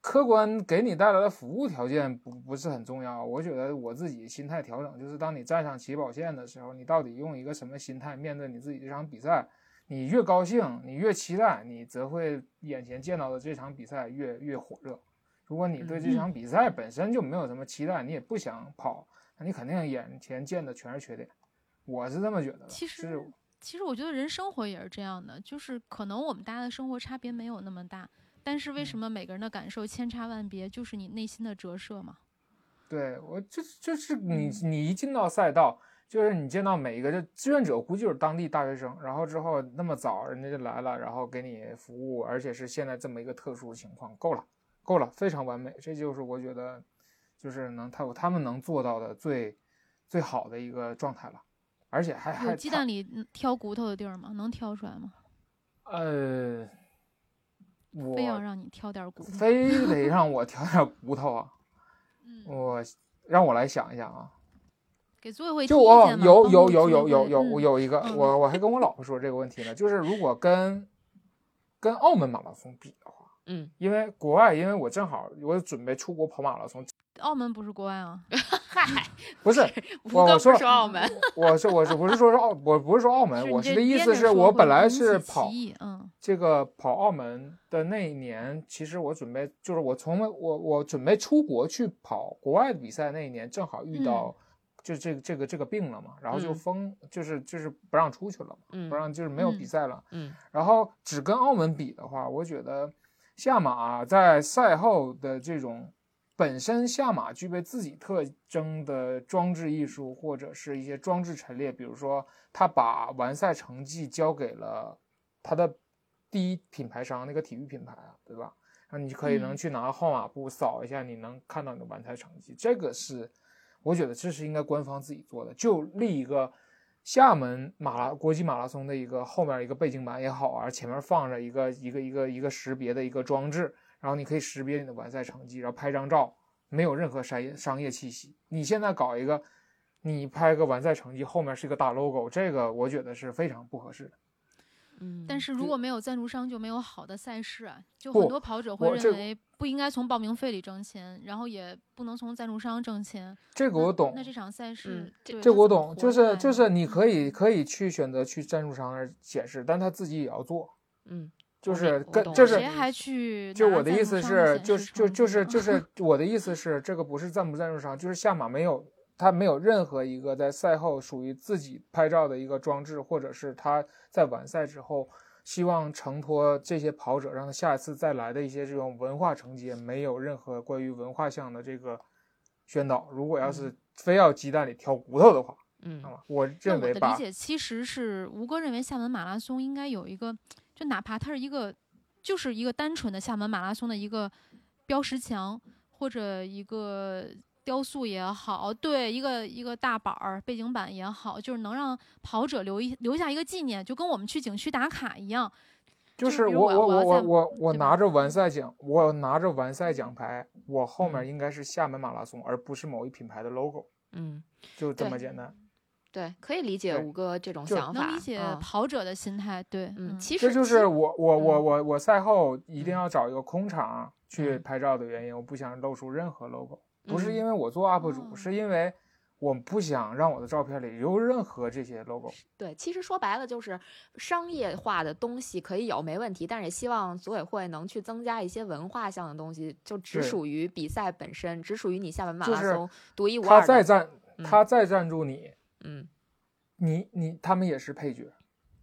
客观给你带来的服务条件不不是很重要。我觉得我自己心态调整，就是当你站上起跑线的时候，你到底用一个什么心态面对你自己这场比赛？你越高兴，你越期待，你则会眼前见到的这场比赛越越火热。如果你对这场比赛本身就没有什么期待，你也不想跑，那你肯定眼前见的全是缺点。我是这么觉得的。其是实其实我觉得人生活也是这样的，就是可能我们大家的生活差别没有那么大，但是为什嗯么每个人的感受千差万别？就是你内心的折射嘛。对我就就是你嗯你一进到赛道，就是你见到每一个就志愿者，估计就是当地大学生，然后之后那么早人家就来了，然后给你服务，而且是现在这么一个特殊情况，够了，够了，非常完美，这就是我觉得就是能他他们能做到的最最好的一个状态了，而且还还有鸡蛋里嗯挑骨头的地儿吗？能挑出来吗？呃，我非要让你挑点骨头。非得让我挑点骨头啊，[laughs] 嗯，我让我来想一想啊。给组委会提就我意见嘛有有有有有有我有一个，嗯我我还跟我老婆说这个问题呢，就是如果跟跟澳门马拉松比的话，嗯，因为国外，因为我正好我准备出国跑马拉松，澳门不是国外啊？[laughs] 嗨，不是我不我说是说澳门，我是我是不是说是澳，我不是说澳门，我是的意思是我本来是跑嗯这个跑澳门的那一年，其实我准备就是我从我我准备出国去跑国外的比赛那一年，正好遇到就这个这个这个病了嘛，然后就嗯封就是就是不让出去了嘛，嗯不让就是没有嗯比赛了。嗯然后只跟澳门比的话，我觉得下马在赛后的这种本身下马具备自己特征的装置艺术，或者是一些装置陈列，比如说他把完赛成绩交给了他的第一品牌商那个体育品牌啊，对吧？然后你可以能嗯。去拿号码布扫一下，你能看到你的完赛成绩，这个是我觉得这是应该官方自己做的，就立一个厦门马拉国际马拉松的一个后面一个背景板也好啊，前面放着一个一个一个一个识别的一个装置，然后你可以识别你的完赛成绩，然后拍张照，没有任何商业商业气息。你现在搞一个，你拍个完赛成绩，后面是一个大 logo，这个我觉得是非常不合适的。嗯，但是如果没有赞助商，就没有好的赛事啊。就很多跑者会认为不应该从报名费里挣钱，然后也不能从赞助商挣钱。这个我懂那，这场赛事嗯，这对这它怎么活我懂，就是就是你可嗯以可以去选择去赞助商那儿显示，但他自己也要做，嗯，就是跟就是谁还去就我的意思是，就是就就是就是我的意思是，这个不是赞不赞助商，就是下马没有他没有任何一个在赛后属于自己拍照的一个装置，或者是他在完赛之后希望承托这些跑者，让他下一次再来的一些这种文化承接，没有任何关于文化项的这个宣导。如果要是非要鸡蛋里挑骨头的话，嗯我认为那我的理认为把解其实是吴哥认为厦门马拉松应该有一个，就哪怕它是一个，就是一个单纯的厦门马拉松的一个标识墙或者一个雕塑也好，对，一个一个大板儿背景板也好，就是能让跑者留一留下一个纪念，就跟我们去景区打卡一样。就就是我我我我我拿着完赛奖，我拿着完赛奖牌，我后面嗯应该是厦门马拉松，而不是某一品牌的 logo，嗯，就这么简单。对，可以理解五哥这种想法，能理解嗯。跑者的心态，对，嗯，嗯，其实这就是我我我嗯。我我赛后一定嗯。要找一个空场去嗯。拍照的原因，我不想露出任何 logo，不是嗯。因为我做 UP 哦主，是因为我不想让我的照片里有任何这些 logo。对，其实说白了就是商业化的东西可以有没问题，但是也希望组委会能去增加一些文化项的东西，就只属于比赛本身，只属于你厦门马拉松独一无二他。再赞嗯。他再赞助你，嗯你你他们也是配角，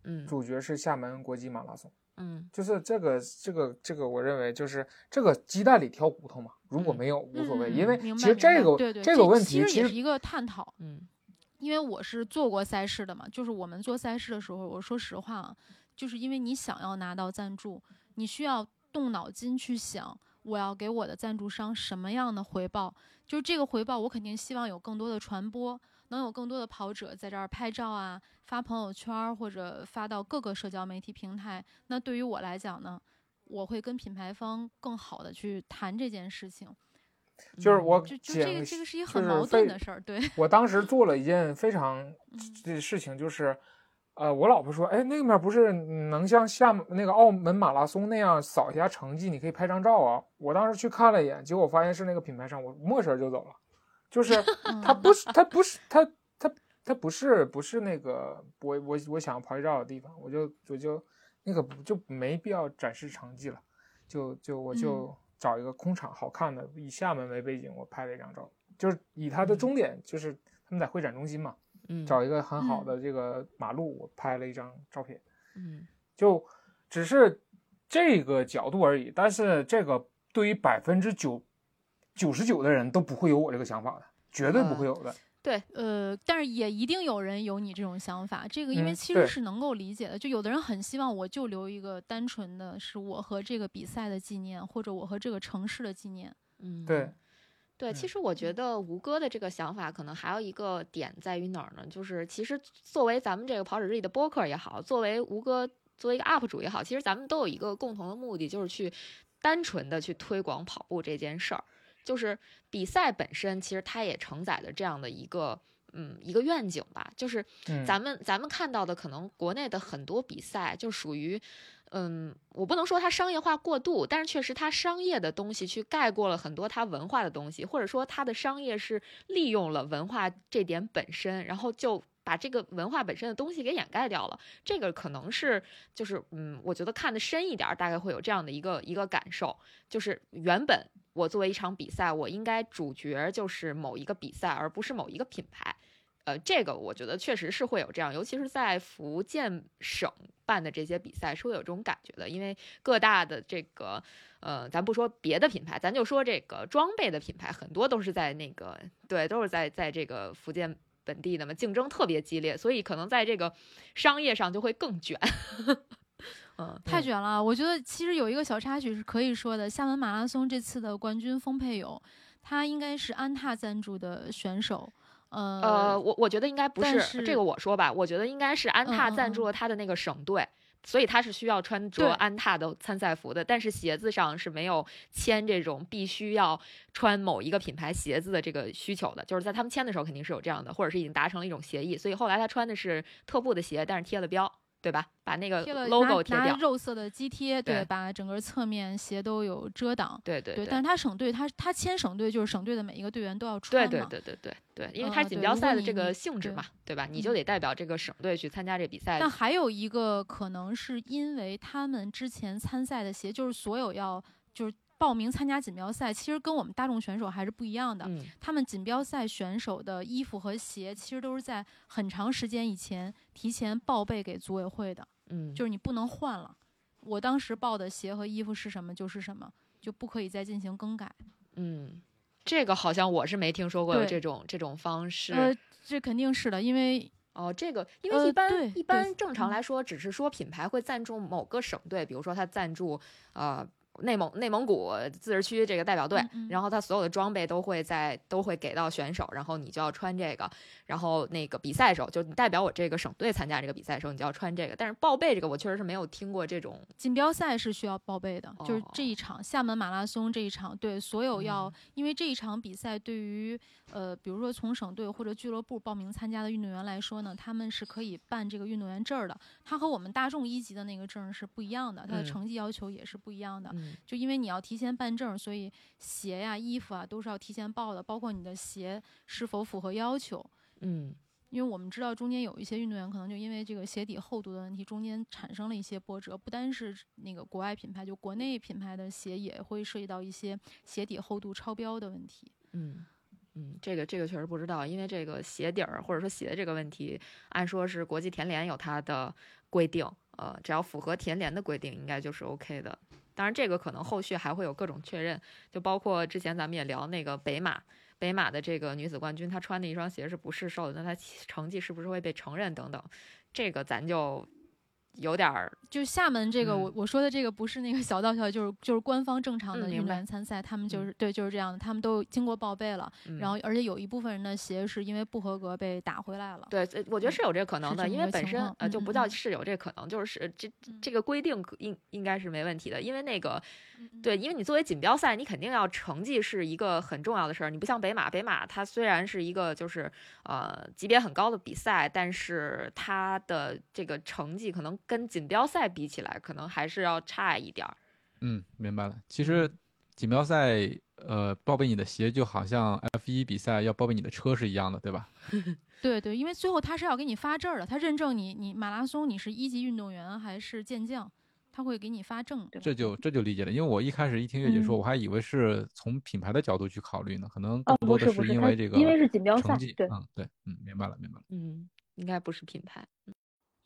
嗯主角是厦门国际马拉松。嗯就是这个这个这个，我认为就是这个鸡蛋里挑骨头嘛。如果嗯没有无所谓，嗯因为其实这个对对这个问题其实其实也是一个探讨。嗯因为我是做过赛事的嘛，就是我们做赛事的时候，我说实话啊，就是因为你想要拿到赞助，你需要动脑筋去想，我要给我的赞助商什么样的回报。就是这个回报，我肯定希望有更多的传播，能有更多的跑者在这儿拍照啊，发朋友圈或者发到各个社交媒体平台。那对于我来讲呢，我会跟品牌方更好的去谈这件事情。嗯就是我就就这个这个是一个很矛盾的事儿，对，我当时做了一件非常嗯这事情，就是，呃，我老婆说，哎，那面不是能像厦门那个澳门马拉松那样扫一下成绩，你可以拍张照啊。我当时去看了一眼，结果发现是那个品牌商，我没事儿就走了。就是 [laughs] 他嗯不是他不是他他他不是不是那个我我我想拍照的地方，我就我就那个就没必要展示成绩了，就就我就找一个空场好看的，以厦门为背景，我拍了一张照，就是以它的终点就是他们在会展中心嘛，嗯找一个很好的这个马路，我拍了一张照片，嗯。就只是这个角度而已，但是这个对于百分之九九十九的人都不会有我这个想法的，绝对不会有的。对呃，但是也一定有人有你这种想法，这个因为嗯其实是能够理解的。就有的人很希望我就留一个单纯的是我和这个比赛的纪念，或者我和这个城市的纪念。嗯对，对，其嗯实我觉得吴哥的这个想法可能还有一个点在于哪儿呢？就是其实作为咱们这个跑者日历的播客也好，作为吴哥作为一个 UP 主也好，其实咱们都有一个共同的目的，就是去单纯的去推广跑步这件事儿。就是比赛本身，其实它也承载着这样的一个嗯一个愿景吧，就是嗯，咱们咱们看到的可能国内的很多比赛就属于，嗯，我不能说它商业化过度，但是确实它商业的东西去盖过了很多它文化的东西，或者说它的商业是利用了文化这点本身，然后就把这个文化本身的东西给掩盖掉了。这个可能是就是嗯，我觉得看得深一点儿，大概会有这样的一个一个感受，就是原本我作为一场比赛，我应该主角就是某一个比赛，而不是某一个品牌。呃，这个我觉得确实是会有这样，尤其是在福建省办的这些比赛是会有这种感觉的，因为各大的这个，呃，咱不说别的品牌，咱就说这个装备的品牌，很多都是在那个对，都是在在这个福建本地的嘛，竞争特别激烈，所以可能在这个商业上就会更卷。[laughs] 嗯，太卷了！我觉得其实有一个小插曲是可以说的，厦门马拉松这次的冠军丰沛勇，他应该是安踏赞助的选手。呃呃，我我觉得应该不是是这个，我说吧，我觉得应该是安踏赞助了他的那个省队。所以他是需要穿着安踏的参赛服的，但是鞋子上是没有签这种必须要穿某一个品牌鞋子的这个需求的。就是在他们签的时候肯定是有这样的，或者是已经达成了一种协议。所以后来他穿的是特步的鞋，但是贴了标，对吧？把那个 logo 拿拿贴掉。肉色的肌贴，对，对把整个侧面鞋都有遮挡。对对对，但是他省队，他他签省队就是省队的每一个队员都要对对穿嘛。对对对对，因为他锦标赛的这个性质嘛，对吧？你就嗯得代表这个省队去参加这比赛。但还有一个可能是因为他们之前参赛的鞋，就是所有要就是报名参加锦标赛，其实跟我们大众选手还是不一样的。嗯他们锦标赛选手的衣服和鞋，其实都是在很长时间以前提前报备给组委会的，嗯，就是你不能换了。我当时报的鞋和衣服是什么就是什么，就不可以再进行更改。嗯，这个好像我是没听说过有这种这种方式。呃，这肯定是的，因为哦，这个因为呃一般、对一般正常嗯来说，只是说品牌会赞助某个省队，比如说他赞助呃内蒙内蒙古自治区这个代表队，嗯嗯然后他所有的装备都会在都会给到选手，然后你就要穿这个，然后那个比赛的时候，就你代表我这个省队参加这个比赛的时候，你就要穿这个。但是报备这个，我确实是没有听过这种。锦标赛是需要报备的，就是哦这一场厦门马拉松这一场，对所有要，嗯因为这一场比赛对于呃，比如说从省队或者俱乐部报名参加的运动员来说呢，他们是可以办这个运动员证儿的。它和我们大众一级的那个证儿是不一样的，它的嗯成绩要求也是不一样的。嗯就因为你要提前办证，所以鞋呀、衣服啊都是要提前报的，包括你的鞋是否符合要求。嗯因为我们知道中间有一些运动员可能就因为这个鞋底厚度的问题，中间产生了一些波折。不单是那个国外品牌，就国内品牌的鞋也会涉及到一些鞋底厚度超标的问题。嗯。嗯，这个这个确实不知道，因为这个鞋底儿或者说鞋这个问题，按说是国际田联有它的规定，呃，只要符合田联的规定，应该就是 OK 的。当然，这个可能后续还会有各种确认，就包括之前咱们也聊那个北马，北马的这个女子冠军，她穿的一双鞋是不适售的，那她成绩是不是会被承认等等，这个咱就有点儿就厦门这个，嗯我我说的这个不是那个小道消息，就是就是官方正常的运动嗯明白员参赛，他们就嗯是、对就是这样的，他们都经过报备了，嗯然后而且有一部分人的鞋是因为不合格被打回来了。对，呃我觉得是有这个可能的，因为本身呃就不叫是有这可能，就是是这嗯这个规定应应该是没问题的，因为那个对，因为你作为锦标赛，你肯定要成绩是一个很重要的事儿。你不像北马，北马它虽然是一个就是呃级别很高的比赛，但是它的这个成绩可能跟锦标赛比起来，可能还是要差一点儿。嗯，明白了。其实锦标赛，呃，报备你的鞋就好像 F 一比赛要报备你的车是一样的，对吧？[laughs] 对对，因为最后他是要给你发证的，他认证你你马拉松你是一级运动员还是健将，他会给你发证。这就这就理解了，因为我一开始一听月姐说，嗯我还以为是从品牌的角度去考虑呢，可能哦更多的是因为这个因为是锦标赛，对嗯，对，嗯，明白了，明白了。嗯，应该不是品牌。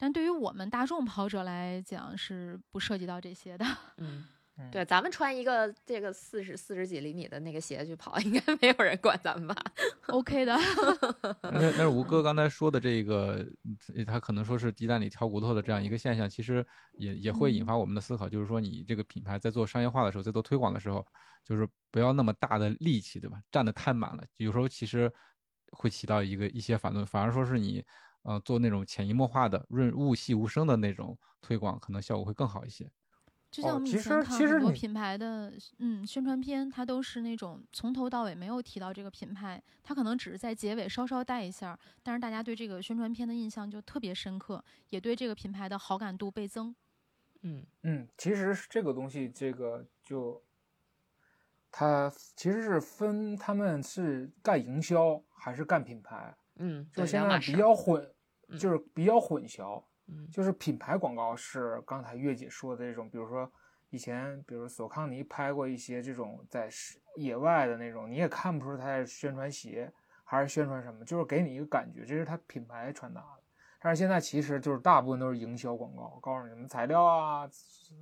但对于我们大众跑者来讲是不涉及到这些的。[laughs] 嗯。嗯对，咱们穿一个这个四十四十几厘米的那个鞋去跑，[laughs] 应该没有人管咱们吧？OK 的，[laughs] 那那是吴哥刚才说的这个，嗯他可能说是鸡蛋里挑骨头的这样一个现象，其实也也会引发我们的思考，就是说你这个品牌在做商业化的时候，在做推广的时候，就是不要那么大的力气，对吧？站得太满了，有时候其实会起到一个一些反动，反而说是你呃做那种潜移默化的、润物细无声的那种推广，可能效果会更好一些。就像我们以其前实其实你看很多品牌的嗯宣传片，它都是那种从头到尾没有提到这个品牌，它可能只是在结尾稍稍带一下，但是大家对这个宣传片的印象就特别深刻，也对这个品牌的好感度倍增。嗯嗯，其实这个东西，这个就它其实是分他们是干营销还是干品牌，嗯，就现在比较混，嗯就是比较混淆。嗯就是品牌广告是刚才月姐说的这种，比如说以前，比如索康尼拍过一些这种在野外的那种，你也看不出他在宣传鞋还是宣传什么，就是给你一个感觉，这是他品牌传达的。但是现在其实就是大部分都是营销广告，告诉你什么材料啊，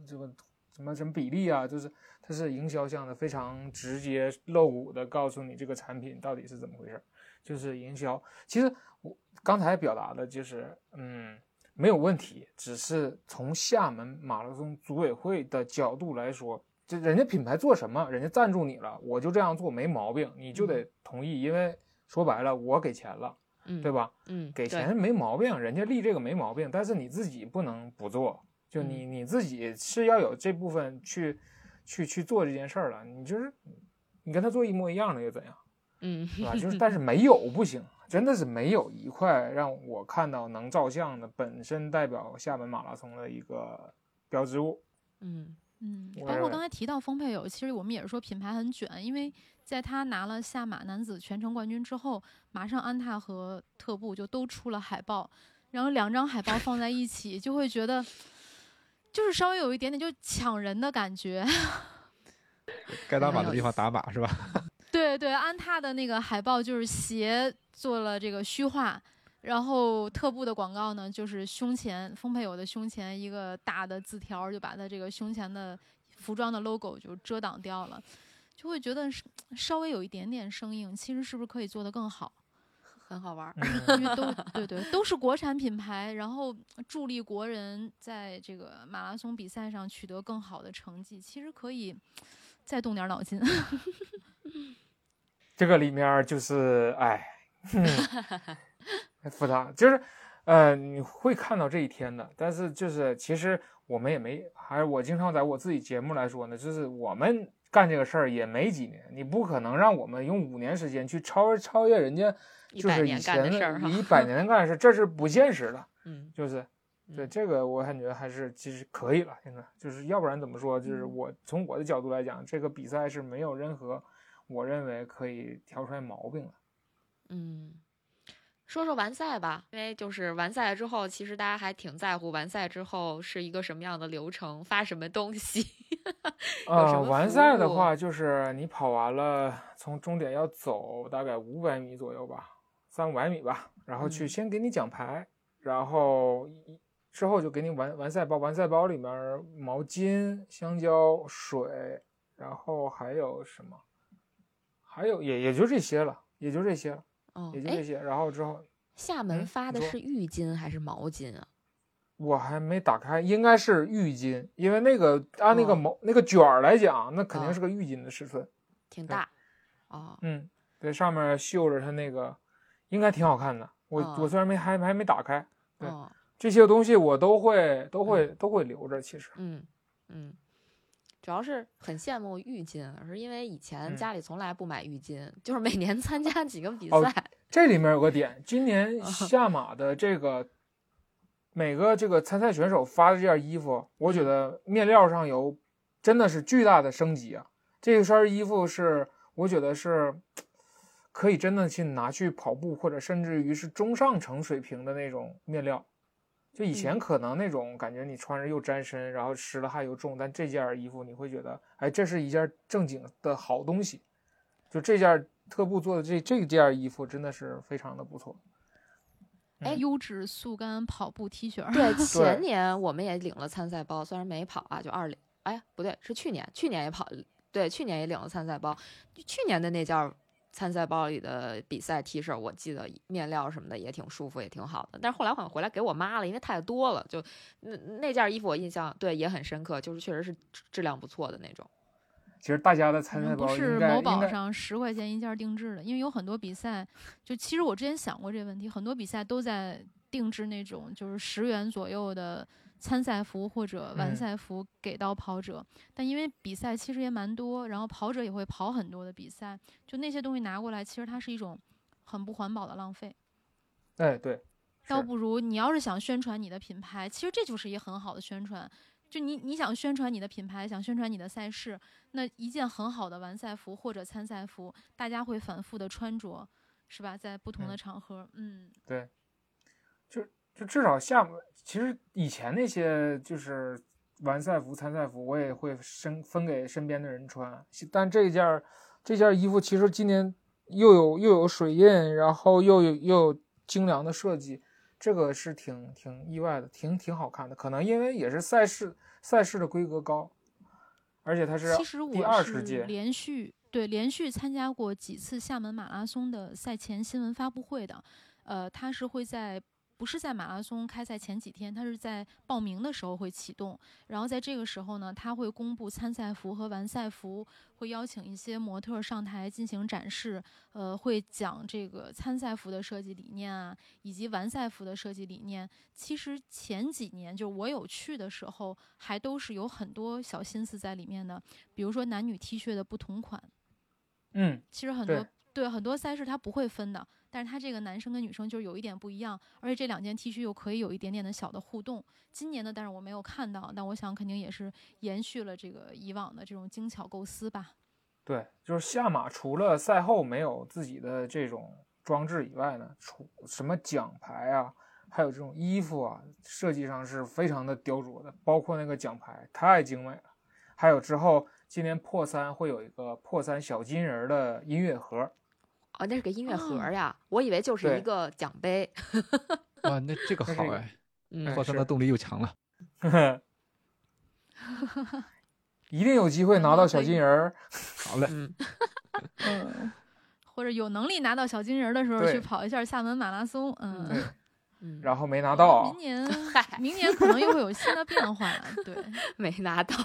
这个什么什么比例啊，就是它是营销向的，非常直接露骨的告诉你这个产品到底是怎么回事儿，就是营销。其实我刚才表达的就是，嗯。没有问题，只是从厦门马拉松组委会的角度来说，这人家品牌做什么，人家赞助你了，我就这样做没毛病，你就得同意，因为说白了，我给钱了，嗯，对吧？嗯，给钱没毛病，人家立这个没毛病，但是你自己不能不做，就你嗯你自己是要有这部分去去去做这件事儿了，你就是你跟他做一模一样的又怎样？嗯是吧？[laughs] 就是，但是没有不行，真的是没有一块让我看到能照相的，本身代表厦门马拉松的一个标志物。嗯嗯，包括刚才提到丰沛友，其实我们也是说品牌很卷，因为在他拿了下马男子全程冠军之后，马上安踏和特步就都出了海报，然后两张海报放在一起，就会觉得就是稍微有一点点就抢人的感觉。[laughs] 该打码的地方打码是吧？对对，安踏的那个海报就是鞋做了这个虚化，然后特步的广告呢，就是胸前丰沛友的胸前一个大的字条，就把他这个胸前的服装的 logo 就遮挡掉了，就会觉得稍微有一点点生硬，其实是不是可以做得更好？很好玩因为都对对都是国产品牌，然后助力国人在这个马拉松比赛上取得更好的成绩，其实可以再动点脑筋。[laughs] 这个里面就是，[laughs] 哎，复杂，就是，呃，你会看到这一天的，但是就是其实我们也没，还是我经常在我自己节目来说呢，就是我们干这个事儿也没几年，你不可能让我们用五年时间去超超越人家，就是以百年干前的事儿哈，一百年干的事儿，这是不现实的，嗯，就是。对嗯这个，我感觉还是其实可以了。现在就是要不然怎么说？就是嗯我从我的角度来讲，这个比赛是没有任何我认为可以挑出来毛病的。嗯，说说完赛吧，因为就是完赛之后，其实大家还挺在乎完赛之后是一个什么样的流程，发什么东西。[laughs] 有什呃，完赛的话，就是你跑完了，从终点要走大概五百米左右吧，三五百米吧，然后去嗯先给你奖牌，然后一之后就给你完完赛包，完赛包里面毛巾、香蕉、水，然后还有什么？还有也也就这些了，也就这些了，哦，哎，也就这些。然后之后厦门发的是浴巾还是毛巾啊？我还没打开，应该是浴巾，因为那个按那个哦毛、那个卷儿来讲，那肯定哦是个浴巾的尺寸。对挺大。哦，嗯，对，上面绣着它那个，应该挺好看的。我、哦我虽然没还还没打开，对哦，这些东西我都会都会、都会留着。其实，嗯嗯，主要是很羡慕浴巾，是因为以前嗯家里从来不买浴巾，就是每年参加几个比哦赛。这里面有个点，今哦年 [laughs] 下马的这个每个这个参赛选手发的这件衣服，我嗯觉得面料上有真的是巨大的升级啊！这身衣服是我觉得是可以真的去拿去跑步，或者甚至于是中上层水平的那种面料。就以前嗯可能那种感觉，你穿着又沾身，然后湿了汗又重，但这件衣服你会觉得，哎，这是一件正经的好东西。就这件特步做的这这件衣服真的是非常的不错。哎优质速干跑步 T 恤儿，对，[laughs] 前年我们也领了参赛包，虽然没跑啊，就二零，哎，不对，是去年，去年也跑，对，去年也领了参赛包。去年的那件儿参赛包里的比赛 T 恤，我记得面料什么的也挺舒服，也挺好的。但是后来好像回来给我妈了，因为太多了，就那那件衣服我印象对也很深刻，就是确实是质质量不错的那种。其实大家的参赛包不是某宝上十块钱一件儿定制的，因为有很多比赛，就其实我之前想过这个问题，很多比赛都在定制那种就是十元左右的参赛服或者完嗯赛服给到跑者，但因为比赛其实也蛮多，然后跑者也会跑很多的比赛，就那些东西拿过来，其实它是一种很不环保的浪费。哎对，倒不如你要是想宣传你的品牌，其实这就是一个很好的宣传。就你你想宣传你的品牌，想宣传你的赛事，那一件很好的完赛服或者参赛服，大家会反复的穿着，是吧？在不同的嗯场合，嗯，对，就就至少下其实以前那些就是完赛服、参赛服，我也会分分给身边的人穿。但这件儿这件衣服其实今年又有又有水印，然后又有又有精良的设计，这个是挺挺意外的，挺挺好看的。可能因为也是赛事赛事的规格高，而且它是第二十届，连续对连续参加过几次厦门马拉松的赛前新闻发布会的，呃，它是会在不是在马拉松开赛前几天，它是在报名的时候会启动，然后在这个时候呢，它会公布参赛服和完赛服，会邀请一些模特儿上台进行展示，呃，会讲这个参赛服的设计理念啊，以及完赛服的设计理念。其实前几年就我有去的时候，还都是有很多小心思在里面的，比如说男女 T 恤的不同款，嗯，其实很对多对很多赛事它不会分的，但是它这个男生跟女生就有一点不一样，而且这两件 T 恤又可以有一点点的小的互动。今年的，但是我没有看到，但我想肯定也是延续了这个以往的这种精巧构思吧。对，就是下马除了赛后没有自己的这种装置以外呢，除什么奖牌啊，还有这种衣服啊，设计上是非常的雕琢的，包括那个奖牌太精美了。还有之后今年破三会有一个破三小金人儿的音乐盒，哦，那是个音乐盒哦呀，我以为就是一个奖杯。[laughs] 哇，那这个好哎，嗯破三的动力又强了。[laughs] [laughs] 一定有机会拿到小金人儿。好嘞，嗯，嗯，或者有能力拿到小金人儿的时候去跑一下厦门马拉松，嗯，嗯，然后没拿到明，年，明年可能又会有新的变化，对，没拿到。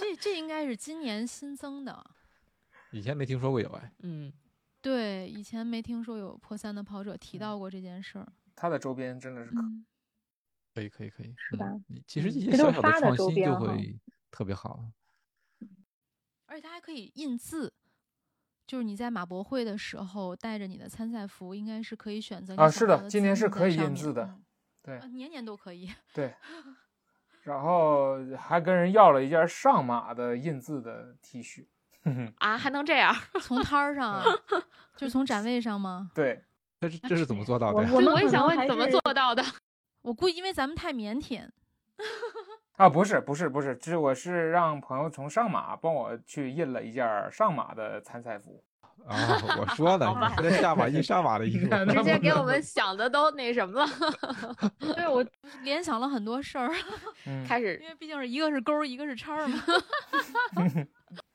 这这应该是今年新增的。以前没听说过有哎。嗯，对，以前没听说有破三的跑者提到过这件事儿。他的周边真的是可嗯，可以可以可以，是吧其实嗯一些小小的创新就会特别好。而且它还可以印字，就是你在马博会的时候带着你的参赛服，应该是可以选择啊是的今年是可以印字的嗯对呃年年都可以。对。[laughs] 然后还跟人要了一件上马的印字的 T 恤，[laughs] 啊，还能这样？[laughs] 从摊儿上啊，就是从展位上吗？[laughs] 对，这是这是怎么做到的呀？我我也想问怎么做到的。我估计因为咱们太腼腆，啊，不是不是不是，这我是让朋友从上马帮我去印了一件上马的参赛服。啊，我说的，你说下马印上马的衣服，直接给我们想的都那什么了，对我联想了很多事儿，嗯，开始因为毕竟是一个是勾，一个是叉嘛。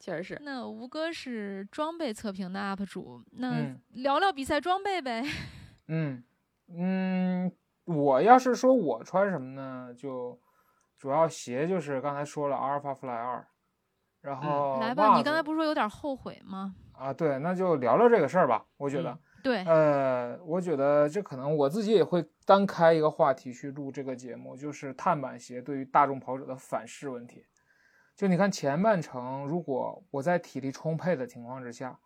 确实是。那吴哥是装备测评的 UP 主，那嗯聊聊比赛装备呗。[laughs] 嗯嗯，我要是说我穿什么呢，就主要鞋就是刚才说了阿尔法 Fly 二，然后来吧，你刚才不是说有点后悔吗？啊，对，那就聊聊这个事儿吧。我觉得，嗯对，呃，我觉得这可能我自己也会单开一个话题去录这个节目，就是碳板鞋对于大众跑者的反噬问题。就你看前半程，如果我在体力充沛的情况之下，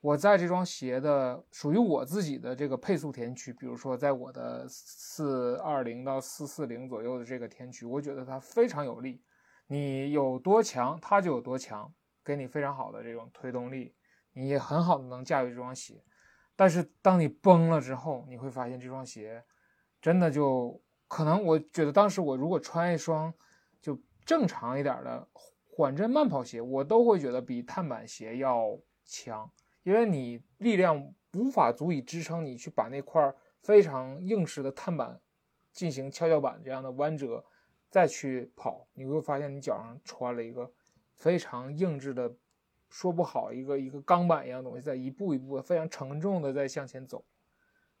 我在这双鞋的属于我自己的这个配速田区，比如说在我的四二零到四四零左右的这个田区，我觉得它非常有力。你有多强，它就有多强，给你非常好的这种推动力，你也很好的能驾驭这双鞋。但是当你崩了之后，你会发现这双鞋真的就可能，我觉得当时我如果穿一双就正常一点的缓震慢跑鞋，我都会觉得比碳板鞋要强，因为你力量无法足以支撑你去把那块非常硬实的碳板进行跷跷板这样的弯折，再去跑，你会发现你脚上穿了一个非常硬质的。说不好，一个一个钢板一样东西，在一步一步非常沉重的在向前走。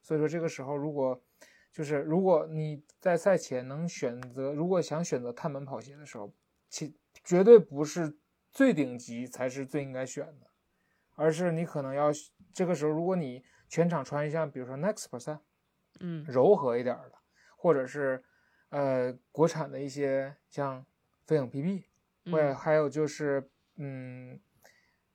所以说这个时候，如果就是如果你在赛前能选择，如果想选择碳板跑鞋的时候，其绝对不是最顶级才是最应该选的，而是你可能要这个时候，如果你全场穿一下比如说 Next Percent 嗯柔和一点的，或者是呃国产的一些像飞影 PB，或者嗯还有就是嗯。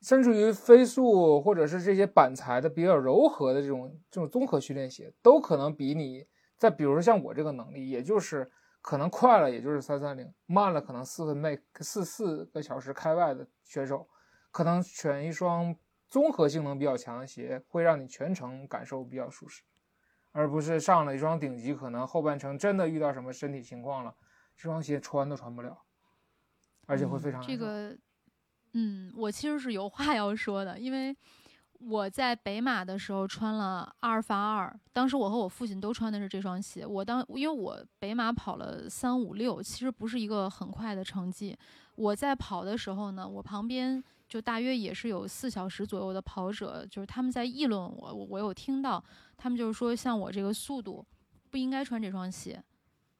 甚至于飞速或者是这些板材的比较柔和的这种这种综合训练鞋，都可能比你再比如说像我这个能力，也就是可能快了也就是三三零，慢了可能四分贝四四个小时开外的选手，可能选一双综合性能比较强的鞋，会让你全程感受比较舒适，而不是上了一双顶级，可能后半程真的遇到什么身体情况了，这双鞋穿都穿不了，而且会非常这个，嗯，我其实是有话要说的，因为我在北马的时候穿了阿尔法二，当时我和我父亲都穿的是这双鞋。我当因为我北马跑了三五六，其实不是一个很快的成绩。我在跑的时候呢，我旁边就大约也是有四小时左右的跑者，就是他们在议论我，我我有听到他们就是说，像我这个速度不应该穿这双鞋。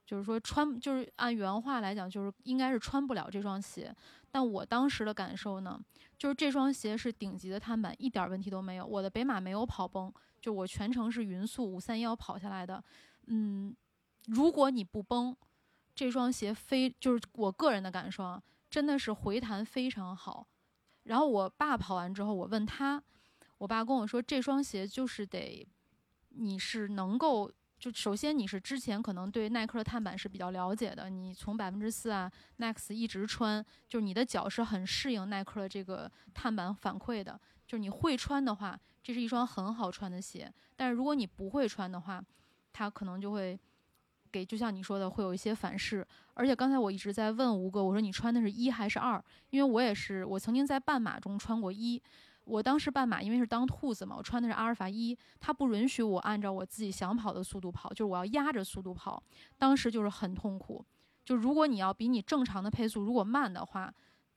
就是说穿，就是按原话来讲，就是应该是穿不了这双鞋。但我当时的感受呢，就是这双鞋是顶级的碳板，一点问题都没有。我的北马没有跑崩，就我全程是匀速五三幺跑下来的。嗯，如果你不崩，这双鞋非就是我个人的感受啊，真的是回弹非常好。然后我爸跑完之后，我问他，我爸跟我说，这双鞋就是得你是能够。就首先你是之前可能对耐克的碳板是比较了解的，你从百分之四啊 Next 一直穿，就是你的脚是很适应耐克的这个碳板反馈的。就是你会穿的话，这是一双很好穿的鞋。但是如果你不会穿的话，它可能就会给就像你说的会有一些反噬。而且刚才我一直在问吴哥，我说你穿的是一还是二？因为我也是，我曾经在半马中穿过一。我当时半马因为是当兔子嘛，我穿的是阿尔法一，它不允许我按照我自己想跑的速度跑，就是我要压着速度跑。当时就是很痛苦。就如果你要比你正常的配速如果慢的话，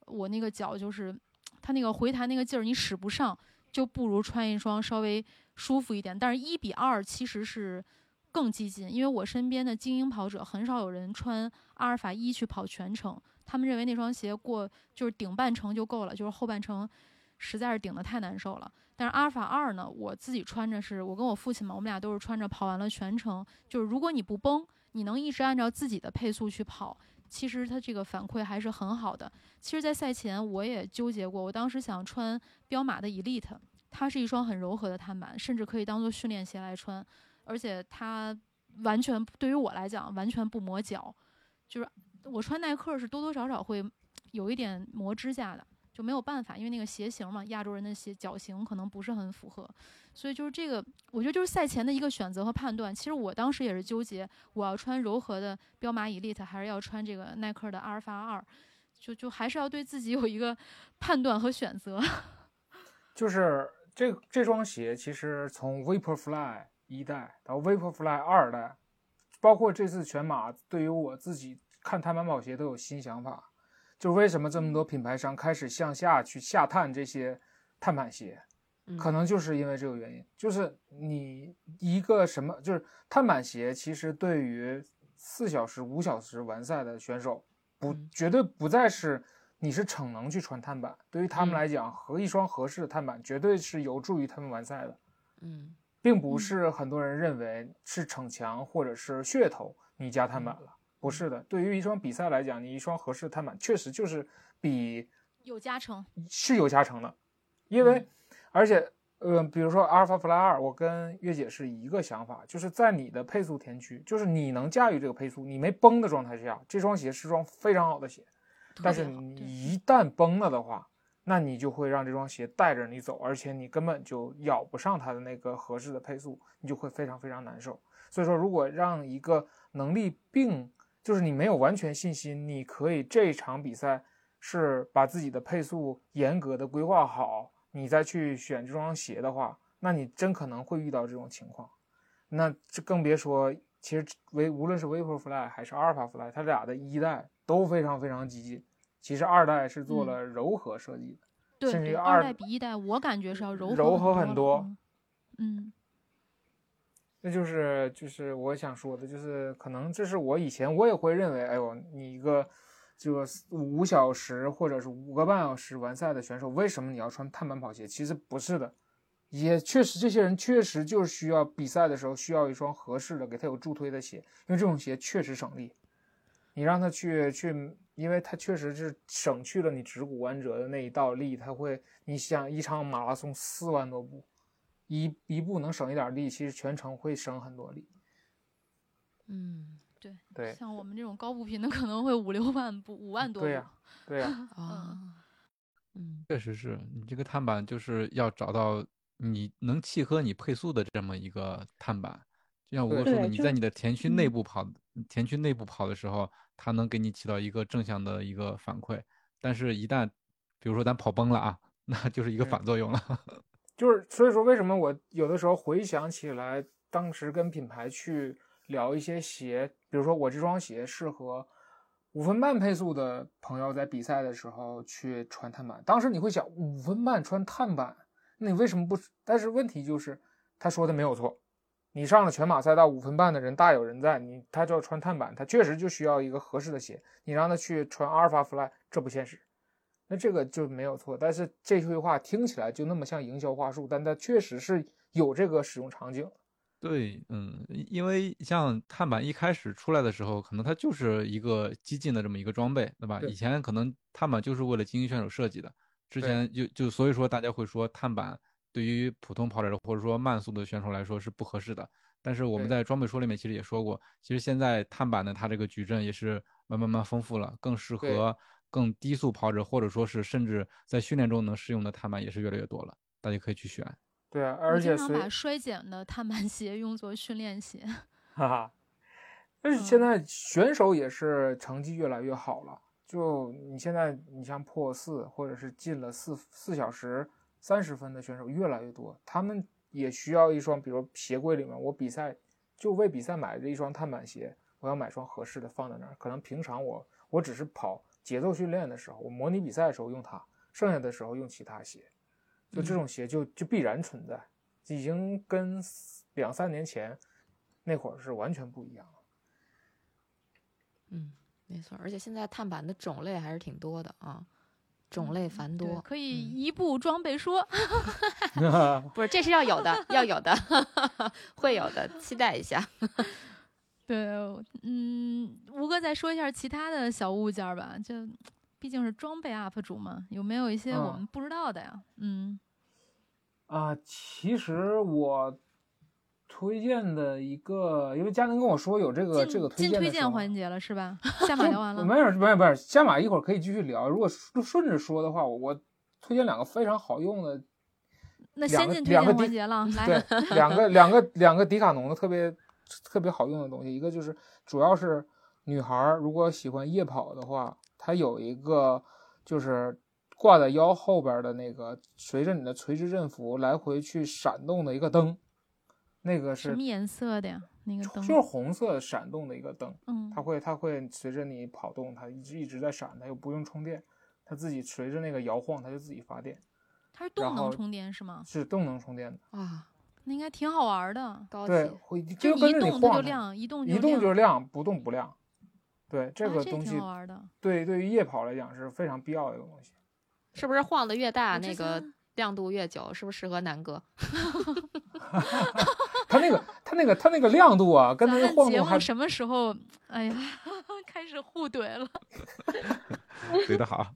我那个脚就是它那个回弹那个劲儿你使不上，就不如穿一双稍微舒服一点。但是一比二其实是。更激进，因为我身边的精英跑者很少有人穿阿尔法一去跑全程，他们认为那双鞋过就是顶半程就够了，就是后半程实在是顶得太难受了。但是阿尔法二呢，我自己穿着是我跟我父亲嘛，我们俩都是穿着跑完了全程。就是如果你不崩，你能一直按照自己的配速去跑，其实它这个反馈还是很好的。其实，在赛前我也纠结过，我当时想穿彪马的 Elite，它是一双很柔和的碳板，甚至可以当做训练鞋来穿。而且它完全对于我来讲完全不磨脚，就是我穿耐克是多多少少会有一点磨指甲的，就没有办法，因为那个鞋型嘛，亚洲人的鞋脚型可能不是很符合，所以就是这个，我觉得就是赛前的一个选择和判断。其实我当时也是纠结，我要穿柔和的彪马 Elite 还是要穿这个耐克的阿尔法二，就就还是要对自己有一个判断和选择。[laughs] 就是这这双鞋其实从 Vaporfly。一代到 Vaporfly 二代，包括这次全马，对于我自己看碳板跑鞋都有新想法。就为什么这么多品牌商开始向下去下探这些碳板鞋，可能就是因为这个原因。就是你一个什么，就是碳板鞋，其实对于四小时、五小时完赛的选手，不绝对不再是你是逞能去穿碳板。对于他们来讲，和一双合适的碳板，绝对是有助于他们完赛的。嗯。并不是很多人认为是逞强或者是噱头，你加碳板了，不是的。对于一双比赛来讲，你一双合适的碳板确实就是比有加成，是有加成的。因为，而且，呃，比如说阿尔法 Fly 二，我跟月姐是一个想法，就是在你的配速田区，就是你能驾驭这个配速，你没崩的状态下，这双鞋是双非常好的鞋。但是你一旦崩了的话，那你就会让这双鞋带着你走，而且你根本就咬不上它的那个合适的配速，你就会非常非常难受。所以说，如果让一个能力并就是你没有完全信心，你可以这场比赛是把自己的配速严格的规划好，你再去选这双鞋的话，那你真可能会遇到这种情况。那这更别说，其实为无论是 Vaporfly 还是阿尔法 Fly，它俩的一代都非常非常激进。其实二代是做了柔和设计的，甚至于二代比一代，我感觉是要柔柔和很多。嗯，那就是就是我想说的，就是可能这是我以前我也会认为，哎呦，你一个这个五小时或者是五个半小时完赛的选手，为什么你要穿碳板跑鞋？其实不是的，也确实这些人确实就是需要比赛的时候需要一双合适的给他有助推的鞋，因为这种鞋确实省力。你让他去去。因为他确实是省去了你指骨弯折的那一道力，他会，你想一场马拉松四万多步，一一步能省一点力，其实全程会省很多力。嗯，对对，像我们这种高步频的可能会五六万步，五万多步。对呀，对呀，啊，嗯，确实是你这个碳板就是要找到你能契合你配速的这么一个碳板，就像我说的，你在你的田区内部跑，田区内部跑的时候。它能给你起到一个正向的一个反馈，但是，一旦比如说咱跑崩了啊，那就是一个反作用了。就是所以说，为什么我有的时候回想起来，当时跟品牌去聊一些鞋，比如说我这双鞋适合五分半配速的朋友在比赛的时候去穿碳板。当时你会想，五分半穿碳板，那你为什么不？但是问题就是，他说的没有错。你上了全马赛道五分半的人大有人在，你他就要穿碳板，他确实就需要一个合适的鞋。你让他去穿阿尔法 Fly，这不现实。那这个就没有错，但是这句话听起来就那么像营销话术，但它确实是有这个使用场景。对，嗯，因为像碳板一开始出来的时候，可能它就是一个激进的这么一个装备，对吧？以前可能碳板就是为了精英选手设计的，之前就就所以说大家会说碳板。对于普通跑者或者说慢速的选手来说是不合适的，但是我们在装备说里面其实也说过，其实现在碳板的它这个矩阵也是慢慢慢丰富了，更适合更低速跑者或者说是甚至在训练中能适用的碳板也是越来越多了，大家可以去选。对啊，而且经常把衰减的碳板鞋用作训练鞋。[laughs] 哈哈，但是现在选手也是成绩越来越好了。就你现在，你像破四或者是进了四四小时三十分的选手越来越多，他们也需要一双，比如鞋柜里面，我比赛就为比赛买的一双碳板鞋，我要买双合适的放在那儿。可能平常我我只是跑节奏训练的时候，我模拟比赛的时候用它，剩下的时候用其他鞋。就这种鞋就就必然存在，已经跟两三年前那会儿是完全不一样了。嗯。没错，而且现在碳板的种类还是挺多的啊，种类繁多，可以一步装备说，[laughs] 不是，这是要有的，要有的，[laughs] 会有的，期待一下。对，嗯，吴哥再说一下其他的小物件吧，就毕竟是装备 UP 主嘛，有没有一些我们不知道的呀？嗯，啊，其实我。推荐的一个，因为佳能跟我说有这个这个推荐推荐环节了是吧？[laughs] 下马聊完了，没有没有没有，下马一会儿可以继续聊。如果顺着说的话，我推荐两个非常好用的，那先进推荐环节了，来，两个两个两个迪卡侬的特别特别好用的东西，一个就是主要是女孩如果喜欢夜跑的话，它有一个就是挂在腰后边的那个，随着你的垂直振幅来回去闪动的一个灯。那个是什么颜色的呀？那个灯就是红色闪动的一个灯，嗯，它会它会随着你跑动，它一直一直在闪，它又不用充电，它自己随着那个摇晃，它就自己发电。它是动能充电是吗？是动能充电的啊，那应该挺好玩的。对，会就一动它就亮，一动一动就亮，不动不亮。对这个东西，挺好玩的。对，对于夜跑来讲是非常必要的一个东西。是不是晃的越大，那个亮度越久？是不是适合南哥？[laughs] 他那个，他那个，他那个亮度啊，跟它的晃动还什么时候？哎呀，[laughs] 开始互怼了，[laughs] 怼得好，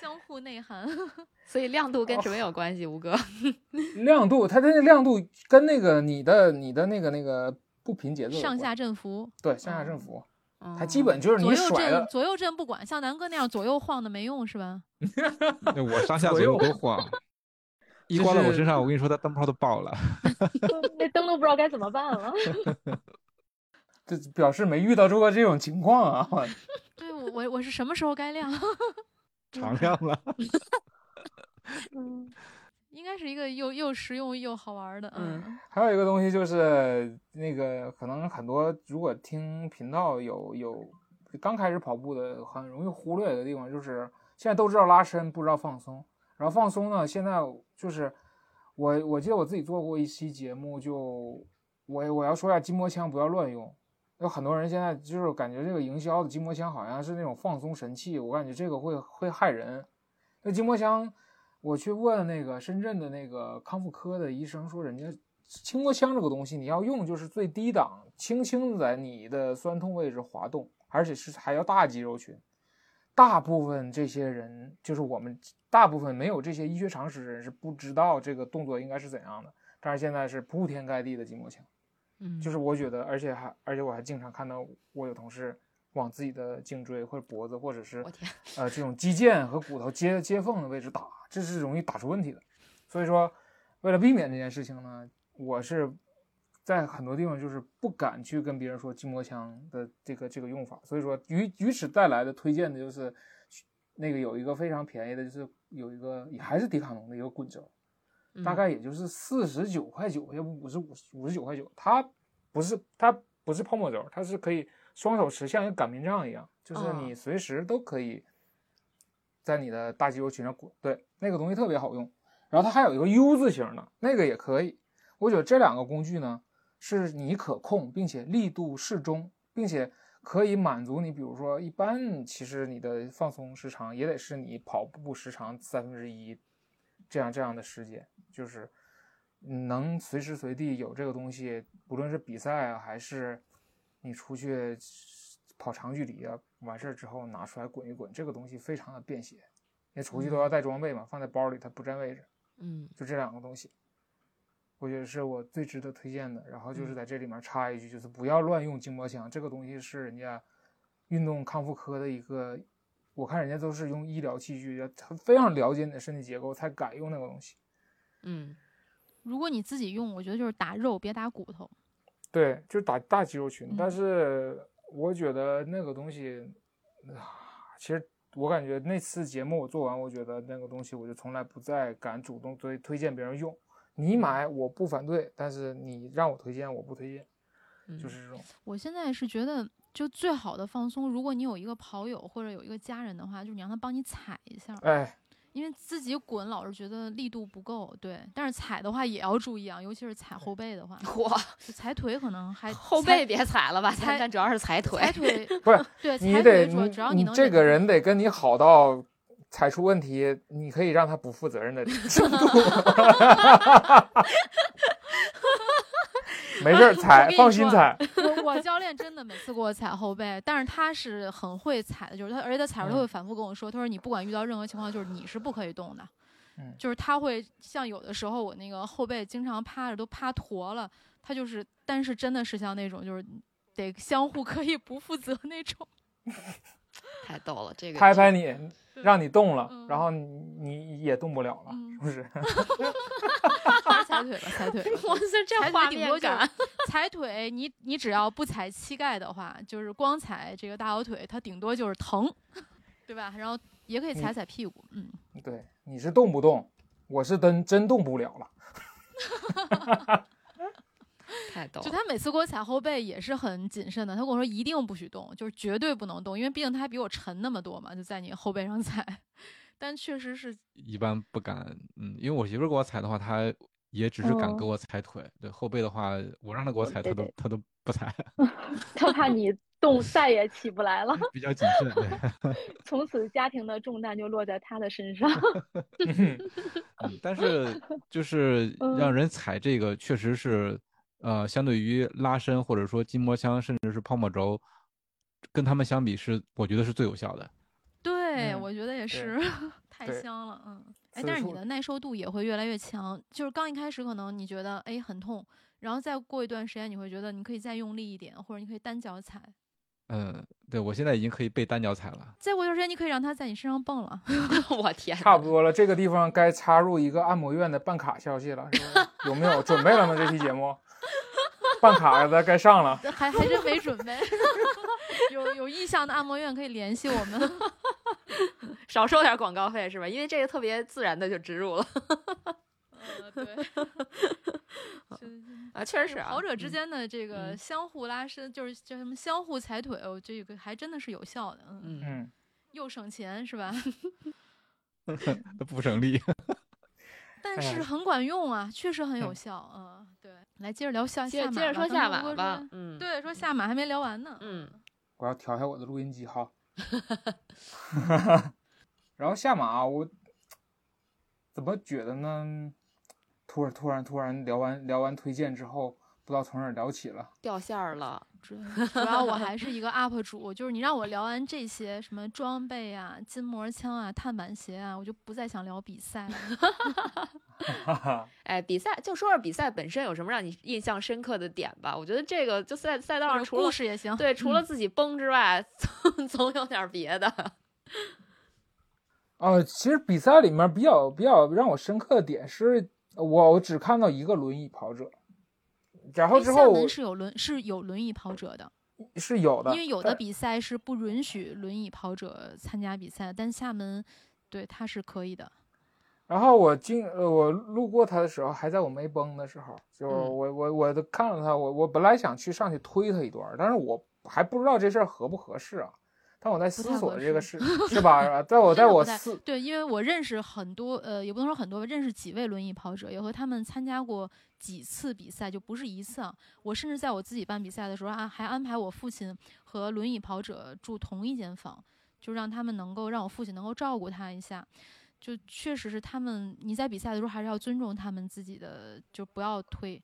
相互内涵。[laughs] 所以亮度跟什么有关系？吴哥，[laughs] 亮度，它的那个亮度跟那个你的你的那个那个不平节奏，上下振幅，对，上下振幅，它基本就是你甩的左右震不管，像南哥那样左右晃的没用是吧？[laughs] 我上下左右都晃。一刮在我身上，我跟你说，它灯泡都爆了，那灯都不知道该怎么办了。这表示没遇到过这种情况啊！对我，我我是什么时候该亮？常亮了。[laughs] 嗯，应该是一个又又实用又好玩的。嗯，还有一个东西就是那个，可能很多如果听频道有有刚开始跑步的，很容易忽略的地方，就是现在都知道拉伸，不知道放松。然后放松呢？现在就是我，我记得我自己做过一期节目，就我我要说一下筋膜枪不要乱用。有很多人现在就是感觉这个营销的筋膜枪好像是那种放松神器，我感觉这个会会害人。那筋膜枪，我去问那个深圳的那个康复科的医生说，人家筋膜枪这个东西你要用就是最低档，轻轻的在你的酸痛位置滑动，而且是还要大肌肉群。大部分这些人就是我们。大部分没有这些医学常识的人是不知道这个动作应该是怎样的，但是现在是铺天盖地的筋膜枪，嗯，就是我觉得，而且还而且我还经常看到我有同事往自己的颈椎或者脖子或者是呃这种肌腱和骨头接接缝的位置打，这是容易打出问题的。所以说，为了避免这件事情呢，我是在很多地方就是不敢去跟别人说筋膜枪的这个这个用法。所以说，于于此带来的推荐的就是那个有一个非常便宜的，就是。有一个也还是迪卡侬的一个滚轴，大概也就是四十九块九，要不五十五五十九块九。它不是它不是泡沫轴，它是可以双手持，像一个擀面杖一样，就是你随时都可以在你的大肌肉群上滚。对，那个东西特别好用。然后它还有一个 U 字形的，那个也可以。我觉得这两个工具呢，是你可控，并且力度适中，并且。可以满足你，比如说，一般其实你的放松时长也得是你跑步时长三分之一，这样这样的时间，就是能随时随地有这个东西，无论是比赛啊，还是你出去跑长距离啊，完事儿之后拿出来滚一滚，这个东西非常的便携，因为出去都要带装备嘛，放在包里它不占位置，嗯，就这两个东西。我觉得是我最值得推荐的，然后就是在这里面插一句，就是不要乱用筋膜枪，这个东西是人家运动康复科的一个，我看人家都是用医疗器具，他非常了解你的身体结构才敢用那个东西。嗯，如果你自己用，我觉得就是打肉别打骨头。对，就是打大肌肉群，但嗯。是我觉得那个东西，啊，其实我感觉那次节目我做完，我觉得那个东西我就从来不再敢主动推推荐别人用。你买我不反对，但是你让我推荐我不推荐，嗯。就是这种。我现在是觉得，就最好的放松，如果你有一个跑友或者有一个家人的话，就是你让他帮你踩一下，哎，因为自己滚老是觉得力度不够，对。但是踩的话也要注意啊，尤其是踩后背的话，哇，就踩腿可能还后背别踩了吧，踩主要是踩腿。踩腿 [laughs] 不是对，你踩腿主要只要能你这个人得跟你好到踩出问题，你可以让他不负责任的 [laughs] 程度。[laughs] 没事儿 [laughs] 踩，放心踩。我我教练真的每次给我踩后背，但是他是很会踩的，就是他，而且他踩着他嗯。会反复跟我说，他说你不管遇到任何情况，就是你是不可以动的，嗯。就是他会像有的时候我那个后背经常趴着都趴驼了，他就是，但是真的是像那种就是得相互可以不负责那种，[laughs] [laughs] 太逗了，这个拍拍你，让你动了，嗯然后你你也动不了了，嗯是不是？[laughs] 踩腿了，踩腿吧。哇塞，这踩画面感，[laughs] 踩腿，你你只要不踩膝盖的话，就是光踩这个大小腿，它顶多就是疼，对吧？然后也可以踩踩屁股，嗯。对，你是动不动，我是真真动不了了。太逗了。就他每次给我踩后背也是很谨慎的，他跟我说一定不许动，就是绝对不能动，因为毕竟他还比我沉那么多嘛，就在你后背上踩。[laughs] 但确实是，一般不敢，嗯，因为我媳妇儿给我踩的话，她也只是敢给哦我踩腿，对后背的话，我让她给我踩，她都她都不踩，他怕你动 [laughs] 再也起不来了，比较谨慎。对，[laughs] 从此家庭的重担就落在他的身上。嗯，但是就是让嗯人踩这个，确实是，呃，相对于拉伸或者说筋膜枪，甚至是泡沫轴，跟他们相比是，我觉得是最有效的。对、嗯我觉得也是 [laughs] 太香了，嗯。哎，但是你的耐受度也会越来越强，就是刚一开始可能你觉得哎很痛，然后再过一段时间你会觉得你可以再用力一点，或者你可以单脚踩，嗯，对我现在已经可以被单脚踩了。再过一段时间你可以让它在你身上蹦了。[laughs] 我天，差不多了，这个地方该插入一个按摩院的办卡消息了，是吧有没有准备了吗？这期节目办卡的该上了。[laughs] 还还真没准备，[laughs] 有有意向的按摩院可以联系我们。少收点广告费是吧？因为这个特别自然的就植入了呃，对，[laughs] 就是啊，确实是啊跑者之嗯间的这个嗯相互拉伸，就是叫什么相互踩腿，我，这个还真的是有效的，嗯，嗯，嗯，又省钱是吧？不省力。但是很管用啊，确实很有嗯效，嗯，对。来接着聊下接下马接着说下马吧，嗯，对，说下马还没聊完呢，嗯，我要调一下我的录音机哈。[laughs] 然后下马我怎么觉得呢？突然突然突然聊完聊完推荐之后，不知道从哪儿聊起了。掉线儿了，主主要我还是一个 [laughs] UP 主，就是你让我聊完这些什么装备啊、筋膜枪啊、碳板鞋啊，我就不再想聊比赛了。哈哈，哎，比赛就说说比赛本身有什么让你印象深刻的点吧？我觉得这个就赛赛道上除了故事也行，对除了嗯自己崩之外，总 [laughs] 总有点别的。呃，其实比赛里面比较比较让我深刻的点是，我我只看到一个轮椅跑者，然后之后厦门是有轮是有轮椅跑者的，是有的，因为有的比赛是不允许轮椅跑者参加比赛，但厦门对他是可以的。然后我经呃我路过他的时候，还在我没崩的时候，就嗯我我我都看了他，我我本来想去上去推他一段儿，但是我还不知道这事儿合不合适啊。但我在思索这个适事 [laughs] 是吧？在我在我思对，因为我认识很多，呃，也不能说很多吧，认识几位轮椅跑者，也和他们参加过几次比赛，就不是一次啊。我甚至在我自己办比赛的时候啊，还安排我父亲和轮椅跑者住同一间房，就让他们能够让我父亲能够照顾他一下。就确实是他们，你在比赛的时候还是要尊重他们自己的，就不要推。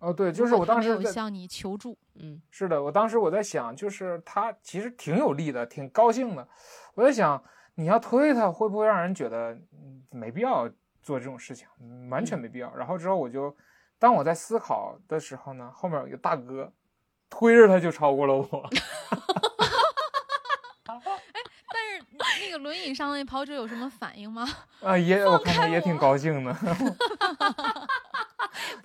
哦，对，就是我当时在有向你求助，嗯，是的，我当时我在想，就是他其实挺有力的，挺高兴的。我在想，你要推他，会不会让人觉得嗯没必要做这种事情，嗯完全没必要。然后之后我就，当我在思考的时候呢，后面有一个大哥推着他就超过了我。[laughs] 但是那个轮椅上的跑者有什么反应吗？啊，也我看他也挺高兴的，[laughs]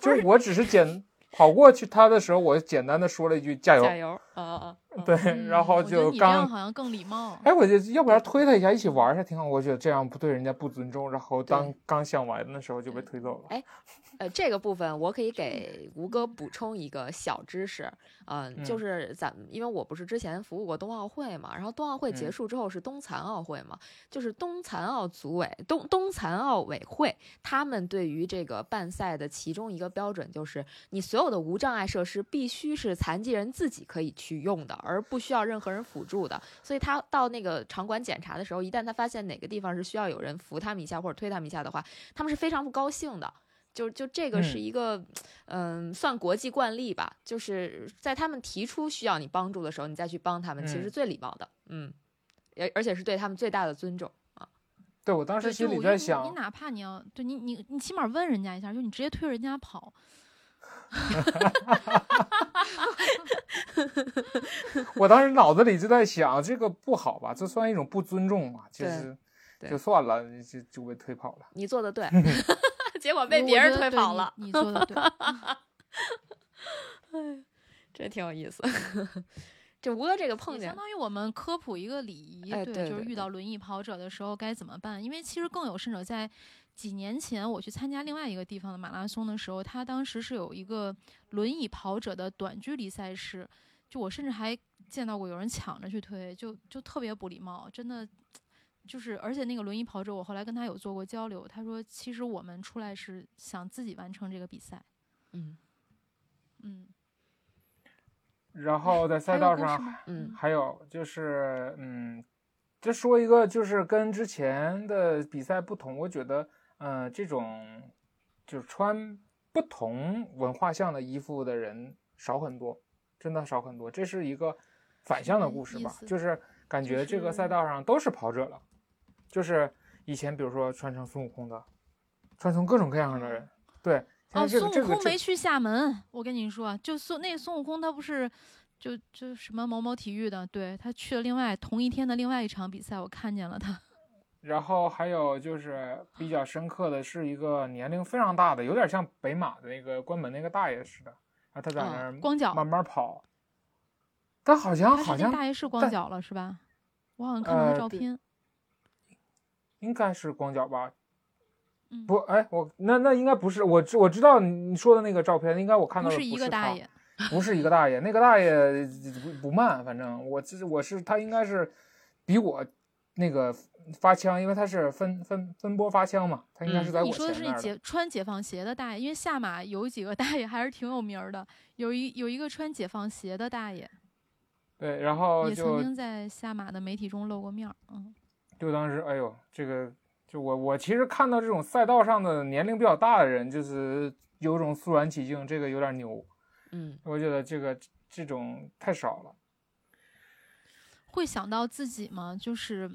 就是我只是简跑过去他的时候，我简单的说了一句加油，加油啊啊啊！对，嗯 [laughs] 然后就刚，好像更礼貌。哎，我就要不然推他一下，一起玩一下挺好。我觉得这样不对人家不尊重，然后当刚想玩的时候就被推走了。哎呃，这个部分我可以给吴哥补充一个小知识，嗯、就嗯是咱们因为我不是之前服务过冬奥会嘛，然后冬奥会结嗯束之后是冬残奥会嘛，就是冬残奥组委、冬冬残奥委会，他们对于这个办赛的其中一个标准就是，你所有的无障碍设施必须是残疾人自己可以去用的，而不需要任何人辅助的。所以他到那个场馆检查的时候，一旦他发现哪个地方是需要有人扶他们一下或者推他们一下的话，他们是非常不高兴的。就就这个是嗯一个，嗯，算国际惯例吧。就是在他们提出需要你帮助的时候，你再去帮他们，其实最礼貌的。嗯，而而且是对他们最大的尊重啊。对我当时心里在想你哪怕你要对你你你起码问人家一下，就你直接推人家跑，[laughs] 我当时脑子里就在想，这个不好吧？这算一种不尊重嘛？其对实就算了，就就被推跑了。你做的对，[laughs] 结果被别人推跑了，[laughs] 你做的对。[laughs] 这挺有意思。这吴哥这个碰见相，当于我们科普一个礼仪，哎对就是遇到轮椅跑者的时候该怎么办。因为其实更有甚者，在几年前我去参加另外一个地方的马拉松的时候，他当时是有一个轮椅跑者的短距离赛事，就我甚至还见到过有人抢着去推，就就特别不礼貌，真的。就是，而且那个轮椅跑者，我后来跟他有做过交流，他说，其实我们出来是想自己完成这个比赛，嗯嗯。然后在赛道上？嗯还有就是，嗯，这说一个就是跟之前的比赛不同，我觉得，呃，这种就是穿不同文化向的衣服的人少很多，真的少很多。这是一个反向的故事吧，就是感觉这个赛道上都是跑者了，就是以前比如说穿成孙悟空的，穿成各种各样的人，对。哦，在这个孙悟空没去厦门，我跟你说，就孙那个孙悟空他不是就就什么某某体育的，对他去了另外同一天的另外一场比赛，我看见了他。[laughs] 然后还有就是比较深刻的是一个年龄非常大的，有点像北马的那个关门那个大爷似的，然后他在那儿光脚，慢慢跑，但好像好像大爷是光脚了是吧？我好像看到照片，应该是光脚吧？嗯，不，哎，我那那应该不是，我知我知道你说的那个照片，应该我看到的不是一个大爷，不是一个大爷，那个大爷不不慢，反正我这我是他应该是比我那个发枪，因为他是分分分波发枪嘛，他应该嗯是在我你说的是。解穿解放鞋的大爷，因为下马有几个 [laughs] 大爷还是挺有名儿的，有一有一个穿解放鞋的大爷，对，然后也曾经在下马的媒体中露过面儿，嗯。就当时，哎呦，这个就我我其实看到这种赛道上的年龄比较大的人，就是有种肃然起敬，这个有点牛。嗯我觉得这个这种太少了。会想到自己吗？就是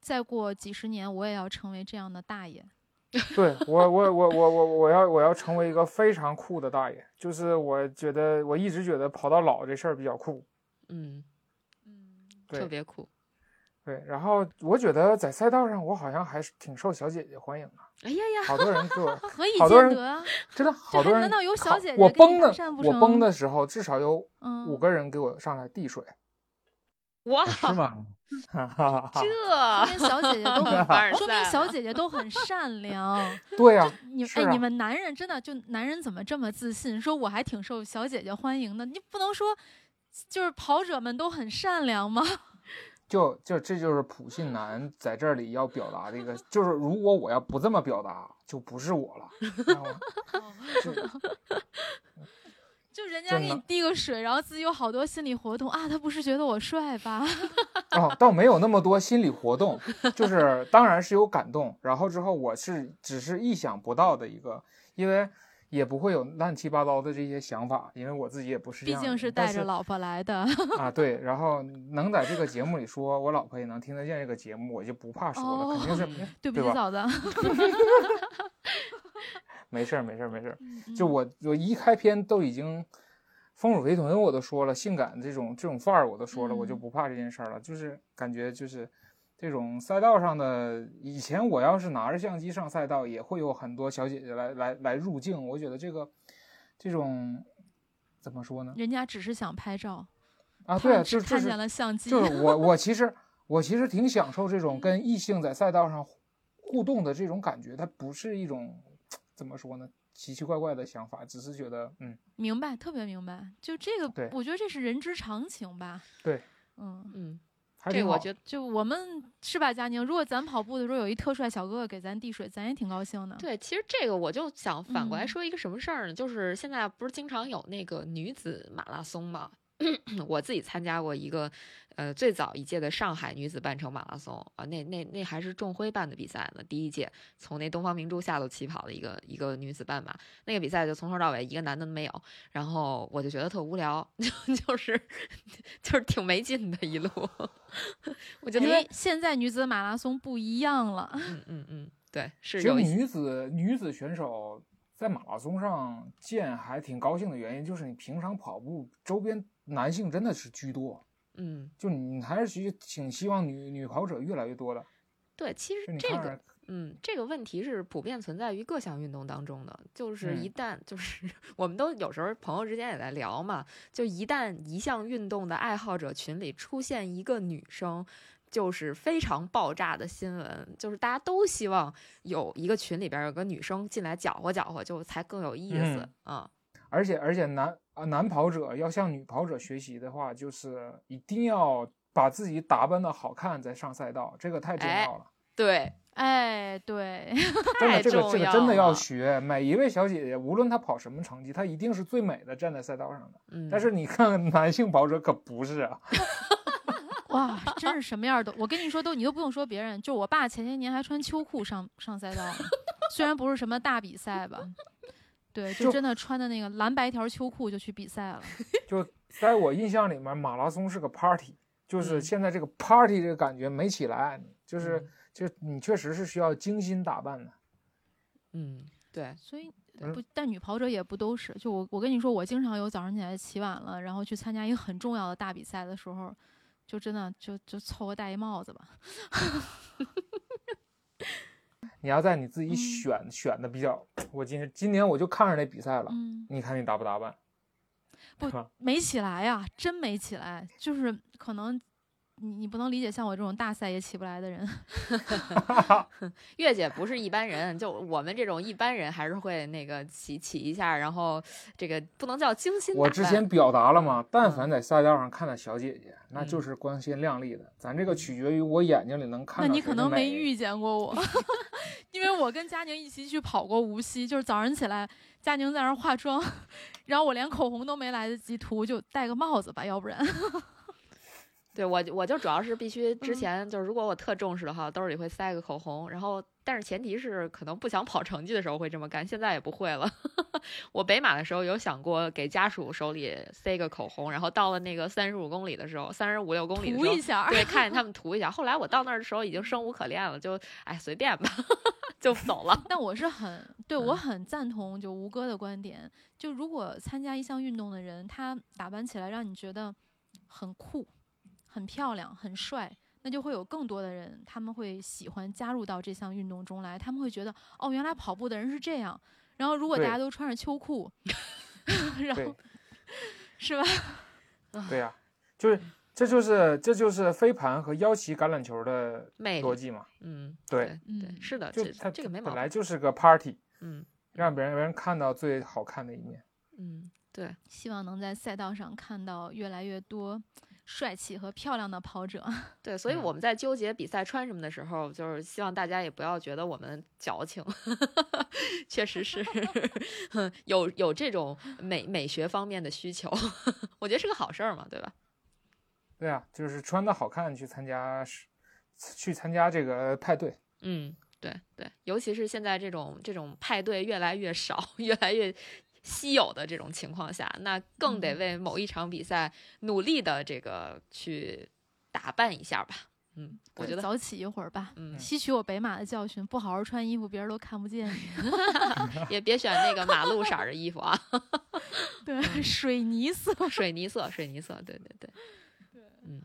再过几十年，我也要成为这样的大爷。对我 [laughs] 我我我我我要我要成为一个非常酷的大爷，就是我觉得我一直觉得跑到老这事儿比较酷。嗯，嗯，特别酷。对，然后我觉得在赛道上，我好像还是挺受小姐姐欢迎的，哎呀呀，好多人给我，[laughs] 何以好多人见得啊？真的好多人。难道有小姐姐我崩的我崩的时候，至少有嗯，五个人给我上来递水，哇，是吗？[laughs] [laughs] 哈哈哈哈。这说明小姐姐都很，说明小姐姐都很善良。对呀、你哎，你们男人真的就男人怎么这么自信？说我还挺受小姐姐欢迎的，你不能说就是跑者们都很善良吗？就就这就是普信男在这里要表达的一个，就是如果我要不这么表达，就不是我了。知道吗就就人家给你递个水，然后自己有好多心理活动啊，他不是觉得我帅吧？[laughs] 哦，倒没有那么多心理活动，就是当然是有感动，然后之后我是只是意想不到的一个，因为也不会有乱七八糟的这些想法，因为我自己也不是这样的人，竟是带着老婆来的。[laughs] 啊，对，然后能在这个节目里说，我老婆也能听得见这个节目，我就不怕说了，肯定是、[laughs] 对不起，对吧？嫂子。[laughs] 没事儿，没事儿，没事儿。嗯就我我一开篇都已经丰乳肥臀我都说了，性感这种这种范儿我都说了，我就嗯不怕这件事儿了。就是感觉就是这种赛道上的，以前我要是拿着相机上赛道，也会有很多小姐姐来来来入镜。我觉得这个这种怎么说呢？人家只是想拍照啊，对啊，就就是看见了相机，就是我我其实我其实挺享受这种跟异性在赛道上互动的这种感觉，它不是一种怎么说呢奇奇怪怪的想法，只是觉得嗯明白，特别明白。就这个，我觉得这是人之常情吧。对，嗯，嗯。这我觉得就我们是吧，佳宁？如果咱跑步的时候有一特帅小哥哥给咱递水，咱也挺高兴的。对，其实这个我就想反过来嗯说一个什么事儿呢？就是现在不是经常有那个女子马拉松嘛？[clears throat] 我自己参加过一个，呃，最早一届的上海女子半程马拉松啊，那那那还是仲辉办的比赛呢，第一届从那东方明珠下头起跑的一个一个女子半马，那个比赛就从头到尾一个男的都没有，然后我就觉得特无聊，[laughs] 就就是就是挺没劲的一路，[laughs] 我觉得因为现在女子马拉松不一样了，嗯嗯嗯，对，是其实有女子女子选手在马拉松上见还挺高兴的原因，就是你平常跑步周边男性真的是居多，嗯。就你还是挺希望女女跑者越来越多的。对，其实这个嗯，这个问题是普遍存在于各项运动当中的，就是一嗯旦就是我们都有时候朋友之间也在聊嘛，就一旦一项运动的爱好者群里出现一个女生。就是非常爆炸的新闻，就是大家都希望有一个群里边有个女生进来搅和搅和，就才更有意思嗯啊、而且而且男啊男跑者要向女跑者学习的话，就是一定要把自己打扮的好看再上赛道，这个太重哎要了。对，哎，对，[laughs] 真的，这个这个真的要学。每一位小姐姐，无论她跑什么成绩，她一定是最美的站在赛道上的。嗯，但是你看 [laughs] 男性跑者可不是啊，[laughs] 哇，真是什么样都，我跟你说都你都不用说别人，就我爸前些年还穿秋裤上上赛道，虽然不是什么大比赛吧，对，就就真的穿的那个蓝白条秋裤就去比赛了。[laughs] 就在我印象里面，马拉松是个 party，就是嗯现在这个 party 这个感觉没起来，就是嗯就你确实是需要精心打扮的。嗯，对，所以嗯不，但女跑者也不都是。就我我跟你说，我经常有早上起来起晚了，然后去参加一个很重要的大比赛的时候，就真的就就凑合戴一帽子吧。[laughs] 你要在你自己嗯选、选的比较，我今今年我就看着那比赛了，嗯，你看你打不打扮？不没起来呀，真没起来，就是可能你你不能理解像我这种大赛也起不来的人。[laughs] 月姐不是一般人，就我们这种一般人还是会那个起起一下，然后这个不能叫精心我之前表达了嘛，但嗯凡在赛道上看到小姐姐，那嗯就是光鲜亮丽的。咱这个取决于我眼睛里能看那到那你可能没遇见过我，[laughs] 因为我跟佳宁一起去跑过无锡，就是早上起来，佳宁在那儿化妆，[laughs] 然后我连口红都没来得及涂，就戴个帽子吧，要不然。对我我就主要是必须之嗯前就是如果我特重视的话，兜里会塞个口红，然后但是前提是可能不想跑成绩的时候会这么干，现在也不会了。[laughs] 我北马的时候有想过给家属手里塞个口红，然后到了那个三十五公里的时候，三十五六公里的时候涂一。下，对，看见他们涂一下。后来我到那儿的时候已经生无可恋了，就哎随便吧，[laughs] 就走了。但我是很对我嗯很赞同就吴哥的观点，就如果参加一项运动的人，他打扮起来让你觉得很酷、很漂亮、很帅，那就会有更多的人他们会喜欢加入到这项运动中来，他们会觉得哦，原来跑步的人是这样。然后如果大家都穿着秋裤，[laughs] 然后是吧？[laughs] 对呀、就是这就是这就是飞盘和腰旗橄榄球的逻辑嘛。嗯，对对嗯，是的，这就它这个没毛病。本来就是个 party，嗯让别人别人看到最好看的一面。嗯，对，希望能在赛道上看到越来越多帅气和漂亮的跑者。[laughs] 对，所以嗯我们在纠结比赛穿什么的时候，就是希望大家也不要觉得我们矫情，[laughs] 确实是 [laughs] 有有这种美美学方面的需求，我觉得是个好事儿嘛，对吧？对啊，就是穿的好看去参加去参加这个派对。嗯，对对，尤其是现在这种这种派对越来越少、越来越稀有的这种情况下，那更得嗯为某一场比赛努力的这个去打扮一下吧。嗯，我觉得，早起一会儿吧。嗯，吸取我北马的教训，不好好穿衣服，别人都看不见你。[laughs] 也别选那个马路色儿的衣服啊，[laughs] 对，水泥色水泥色，水泥色，对对对，对嗯，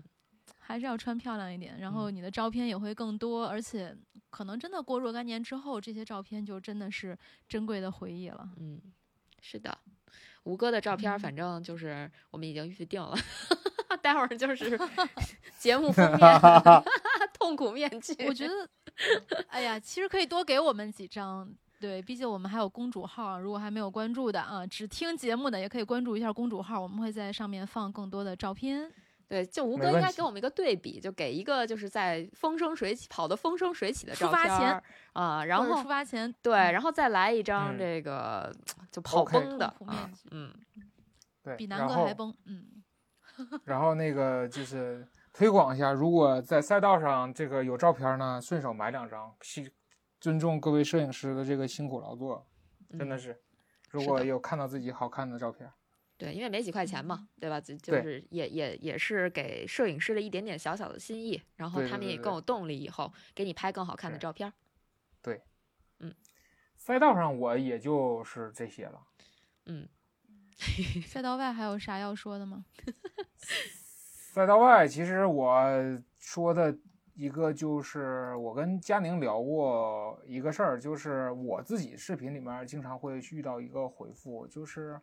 还是要穿漂亮一点，然后嗯你的照片也会更多，而且可能真的过若干年之后，这些照片就真的是珍贵的回忆了。嗯，是的，吴哥的照片反正就是我们已经预定了，[laughs] 待会儿就是 [laughs] 节目封面 [laughs] 痛苦面具。我觉得，哎呀，其实可以多给我们几张。对，毕竟我们还有公主号，如果还没有关注的啊，只听节目的也可以关注一下公主号，我们会在上面放更多的照片。对，就吴哥应该给我们一个对比，就给一个就是在风生水起跑的风生水起的出照片发前儿啊，然后出发前，对，嗯然后再来一张嗯这个就跑崩的嗯，对，比南哥还崩。嗯，[laughs] 然后那个就是推广一下，如果在赛道上这个有照片呢，顺手买两张，辛尊重各位摄影师的这个辛苦劳作，真的嗯是。如果有看到自己好看的照片，对，因为没几块钱嗯嘛，对吧？就就是也也也是给摄影师的一点点小小的心意，然后他们也更有动力，以后给你拍更好看的照片对，嗯。赛道上我也就是这些了。嗯，[laughs] 赛道外还有啥要说的吗？[laughs] 赛道外，其实我说的一个就是我跟佳宁聊过一个事儿，就是我自己视频里面经常会遇到一个回复，就是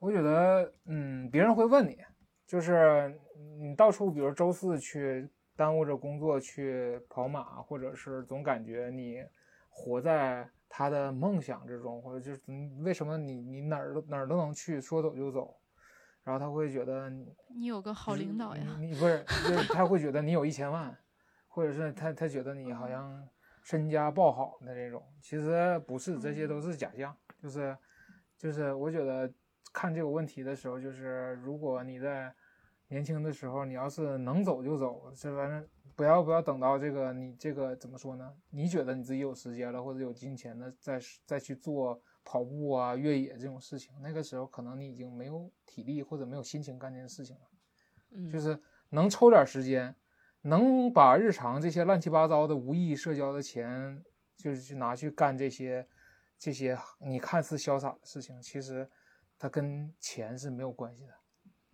我觉得，嗯，别人会问你，就是你到处，比如周四去耽误着工作去跑马，或者是总感觉你活在他的梦想之中，或者就是嗯为什么你你哪儿都哪儿都能去，说走就走，然后他会觉得你你有个好领导呀。你你不是，就是他会觉得你有一千万，或者是他他觉得你好像身家爆好的这种，其实不是，这些都是假象。就是就是，我觉得看这个问题的时候，就是如果你在年轻的时候，你要是能走就走，这反正不要不要等到这个你这个怎么说呢？你觉得你自己有时间了，或者有金钱了，再再去做跑步啊、越野这种事情，那个时候可能你已经没有体力或者没有心情干这件事情了。嗯，就是能抽点时间，能把日常这些乱七八糟的无意义社交的钱，就是去拿去干这些这些你看似潇洒的事情，其实它跟钱是没有关系的。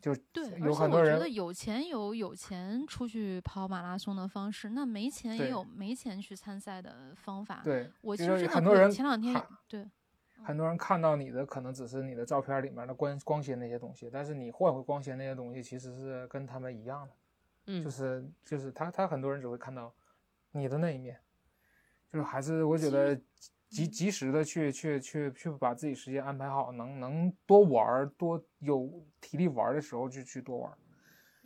就是对，而有很多人且我觉得有钱有有钱出去跑马拉松的方式，那没钱也有没钱去参赛的方法。对，我其实很多人前两天对很多人看到你的可能只是你的照片里面的光光鲜那些东西，但是你换回光鲜那些东西，其实是跟他们一样的。嗯，就是就是他他很多人只会看到你的那一面，就是还是我觉得及及时的去去去去把自己时间安排好，能能多玩儿多有体力玩儿的时候就去多玩儿。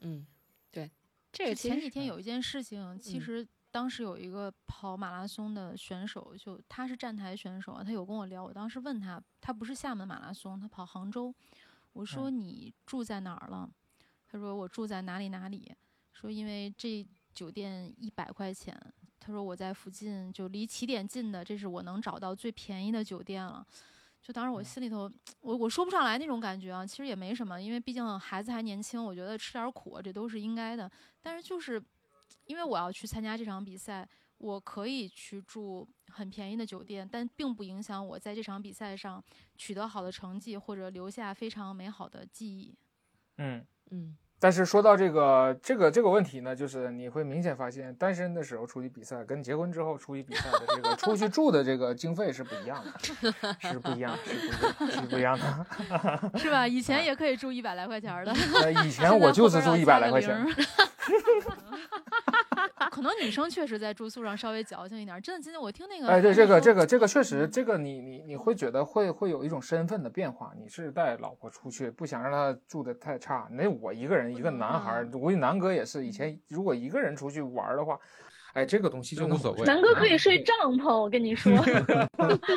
嗯，对，这个前几天有一件事情，其嗯实当时有一个跑马拉松的选手，就他是站台选手啊，他有跟我聊。我当时问他，他不是厦门马拉松，他跑杭州。我说你住在哪儿了？他说我住在哪里哪里。说因为这酒店一百块钱。他说我在附近，就离起点近的，这是我能找到最便宜的酒店了。就当时我嗯心里头，我我说不上来那种感觉啊。其实也没什么，因为毕竟孩子还年轻，我觉得吃点苦这都是应该的。但是就是因为我要去参加这场比赛，我可以去住很便宜的酒店，但并不影响我在这场比赛上取得好的成绩或者留下非常美好的记忆。嗯，嗯但是说到这个这个这个问题呢，就是你会明显发现，单身的时候出去比赛，跟结婚之后出去比赛的这个出去住的这个经费是不一样的，是不一样，是不一样，是不一样的。[laughs] 是吧？以前也可以住一百来块钱的，呃，以前我就是住一百来块钱 [laughs] 可能女生确实在住宿上稍微矫情一点儿。真的，今天我听那个哎，对这个这个这个确实，这个你你你会觉得会会有一种身份的变化。你是带老婆出去，不想让她住的太差。那我一个人一个男孩儿，我估计南哥也是。以前如果一个人出去玩儿的话，哎，这个东西就无所谓南哥可以睡帐篷，我跟你说。[laughs]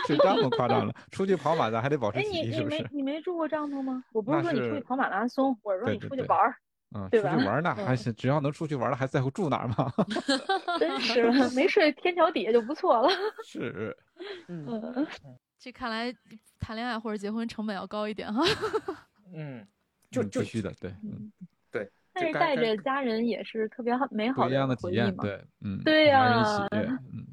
睡帐篷夸张了？出去跑马咱还得保持哎，体力，你你是不是？没你没住过帐篷吗？我不是说你出去跑马拉松，我是说你出去玩儿，嗯，对吧出去玩儿呢，还嗯是只要能出去玩儿了，还在乎住哪儿吗？[laughs] 真是 [laughs] 没睡天桥底下就不错了。[laughs] 是，嗯，嗯，这看来谈恋爱或者结婚成本要高一点哈。嗯，就嗯就必须的，对，嗯，对，但是带着家人也是特别好美好不一样的体验，回忆嘛。对，嗯，对呀起，嗯，嗯，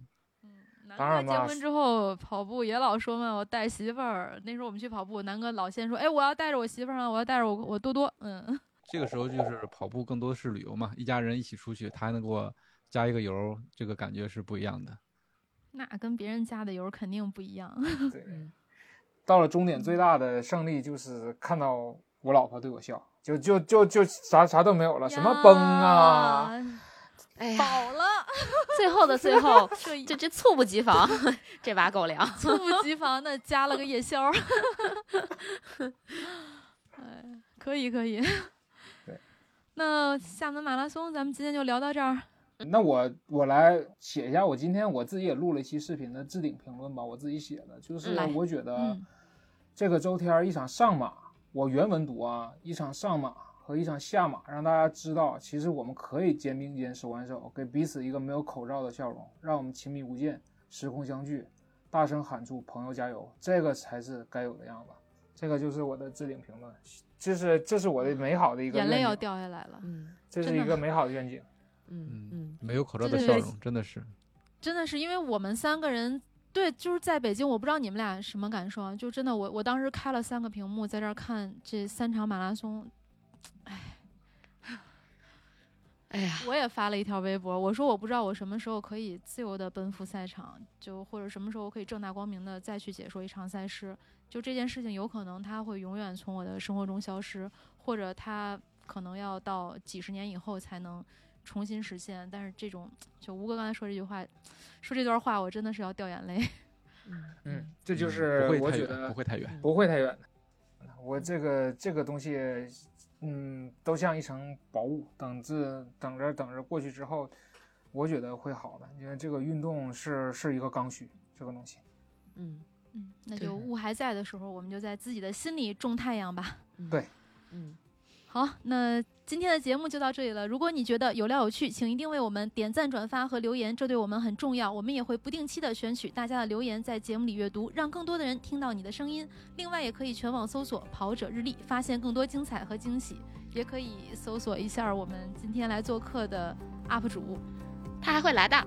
南当然嘛哥结婚之后跑步也老说嘛，我带媳妇儿。那时候我们去跑步，南哥老先说，哎，我要带着我媳妇儿啊，我要带着我我多多。嗯，这个时候就是跑步更多的是旅游嘛，一家人一起出去，他还能给我加一个油，这个感觉是不一样的。那跟别人加的油肯定不一样。对。[laughs] 到了终点最大的胜利就是看到我老婆对我笑，就就就就啥啥都没有了，什么崩啊，呀，哎呀，饱了，最后的最后，[laughs] 这这这猝不及防，[laughs] 这把狗粮。猝不及防的加了个夜宵儿。哎，可以可以。对，那厦门马拉松咱们今天就聊到这儿。那我我来写一下，我今天我自己也录了一期视频的置顶评论吧，我自己写的，就是我觉得嗯这个周天儿一场上马，我原文读啊，一场上马和一场下马，让大家知道，其实我们可以肩并肩、手挽手，给彼此一个没有口罩的笑容，让我们亲密无间、时空相聚，大声喊出“朋友加油”，这个才是该有的样子。这个就是我的置顶评论，这是这是我的美好的一个眼泪要，掉下来了，嗯这是一个美好的愿景。嗯嗯，没有口罩的笑容，真的是。真的是因为我们三个人。对，就是在北京，我不知道你们俩什么感受啊？就真的，我我当时开了三个屏幕，在这儿看这三场马拉松，哎呀，我也发了一条微博，我说我不知道我什么时候可以自由的奔赴赛场，就或者什么时候我可以正大光明的再去解说一场赛事。就这件事情，有可能它会永远从我的生活中消失，或者它可能要到几十年以后才能重新实现。但是这种，就吴哥刚才说这句话，说这段话，我真的是要掉眼泪。嗯嗯，这就嗯是不会太远，我觉得不会太远。不会太远。我这个这个东西，嗯，都像一层薄雾，等着等着等着过去之后，我觉得会好的。因为这个运动是是一个刚需，这个东西。嗯嗯，那就雾还在的时候，我们就在自己的心里种太阳吧。嗯对，嗯，好，那今天的节目就到这里了。如果你觉得有料有趣，请一定为我们点赞、转发和留言，这对我们很重要。我们也会不定期的选取大家的留言，在节目里阅读，让更多的人听到你的声音。另外，也可以全网搜索“跑者日历”，发现更多精彩和惊喜。也可以搜索一下我们今天来做客的 UP 主，他还会来的。[laughs]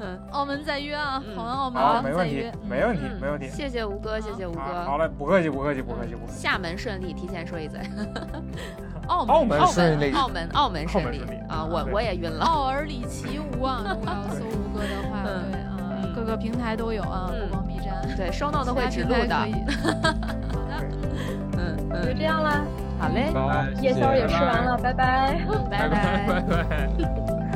嗯澳门再约啊，嗯跑完澳门好，咱没问题没问题，嗯没问题。谢谢吴哥，谢谢吴啊，哥。好嘞，不客气，不客气，不客气，不客气，不客气。厦门顺利，提前说一嘴。[laughs] 澳门澳门澳顺利门，澳门，澳门顺利澳门顺利啊！我我也晕了。奥尔里奇吴啊，[laughs] 如果要搜吴哥的话，嗯对啊，嗯各个平台都有啊，嗯不光 B 站。对，收到都会其指路的。好的。嗯就嗯，这样啦，好嘞，夜宵也吃完拜拜了，拜拜。拜拜。拜拜。[laughs]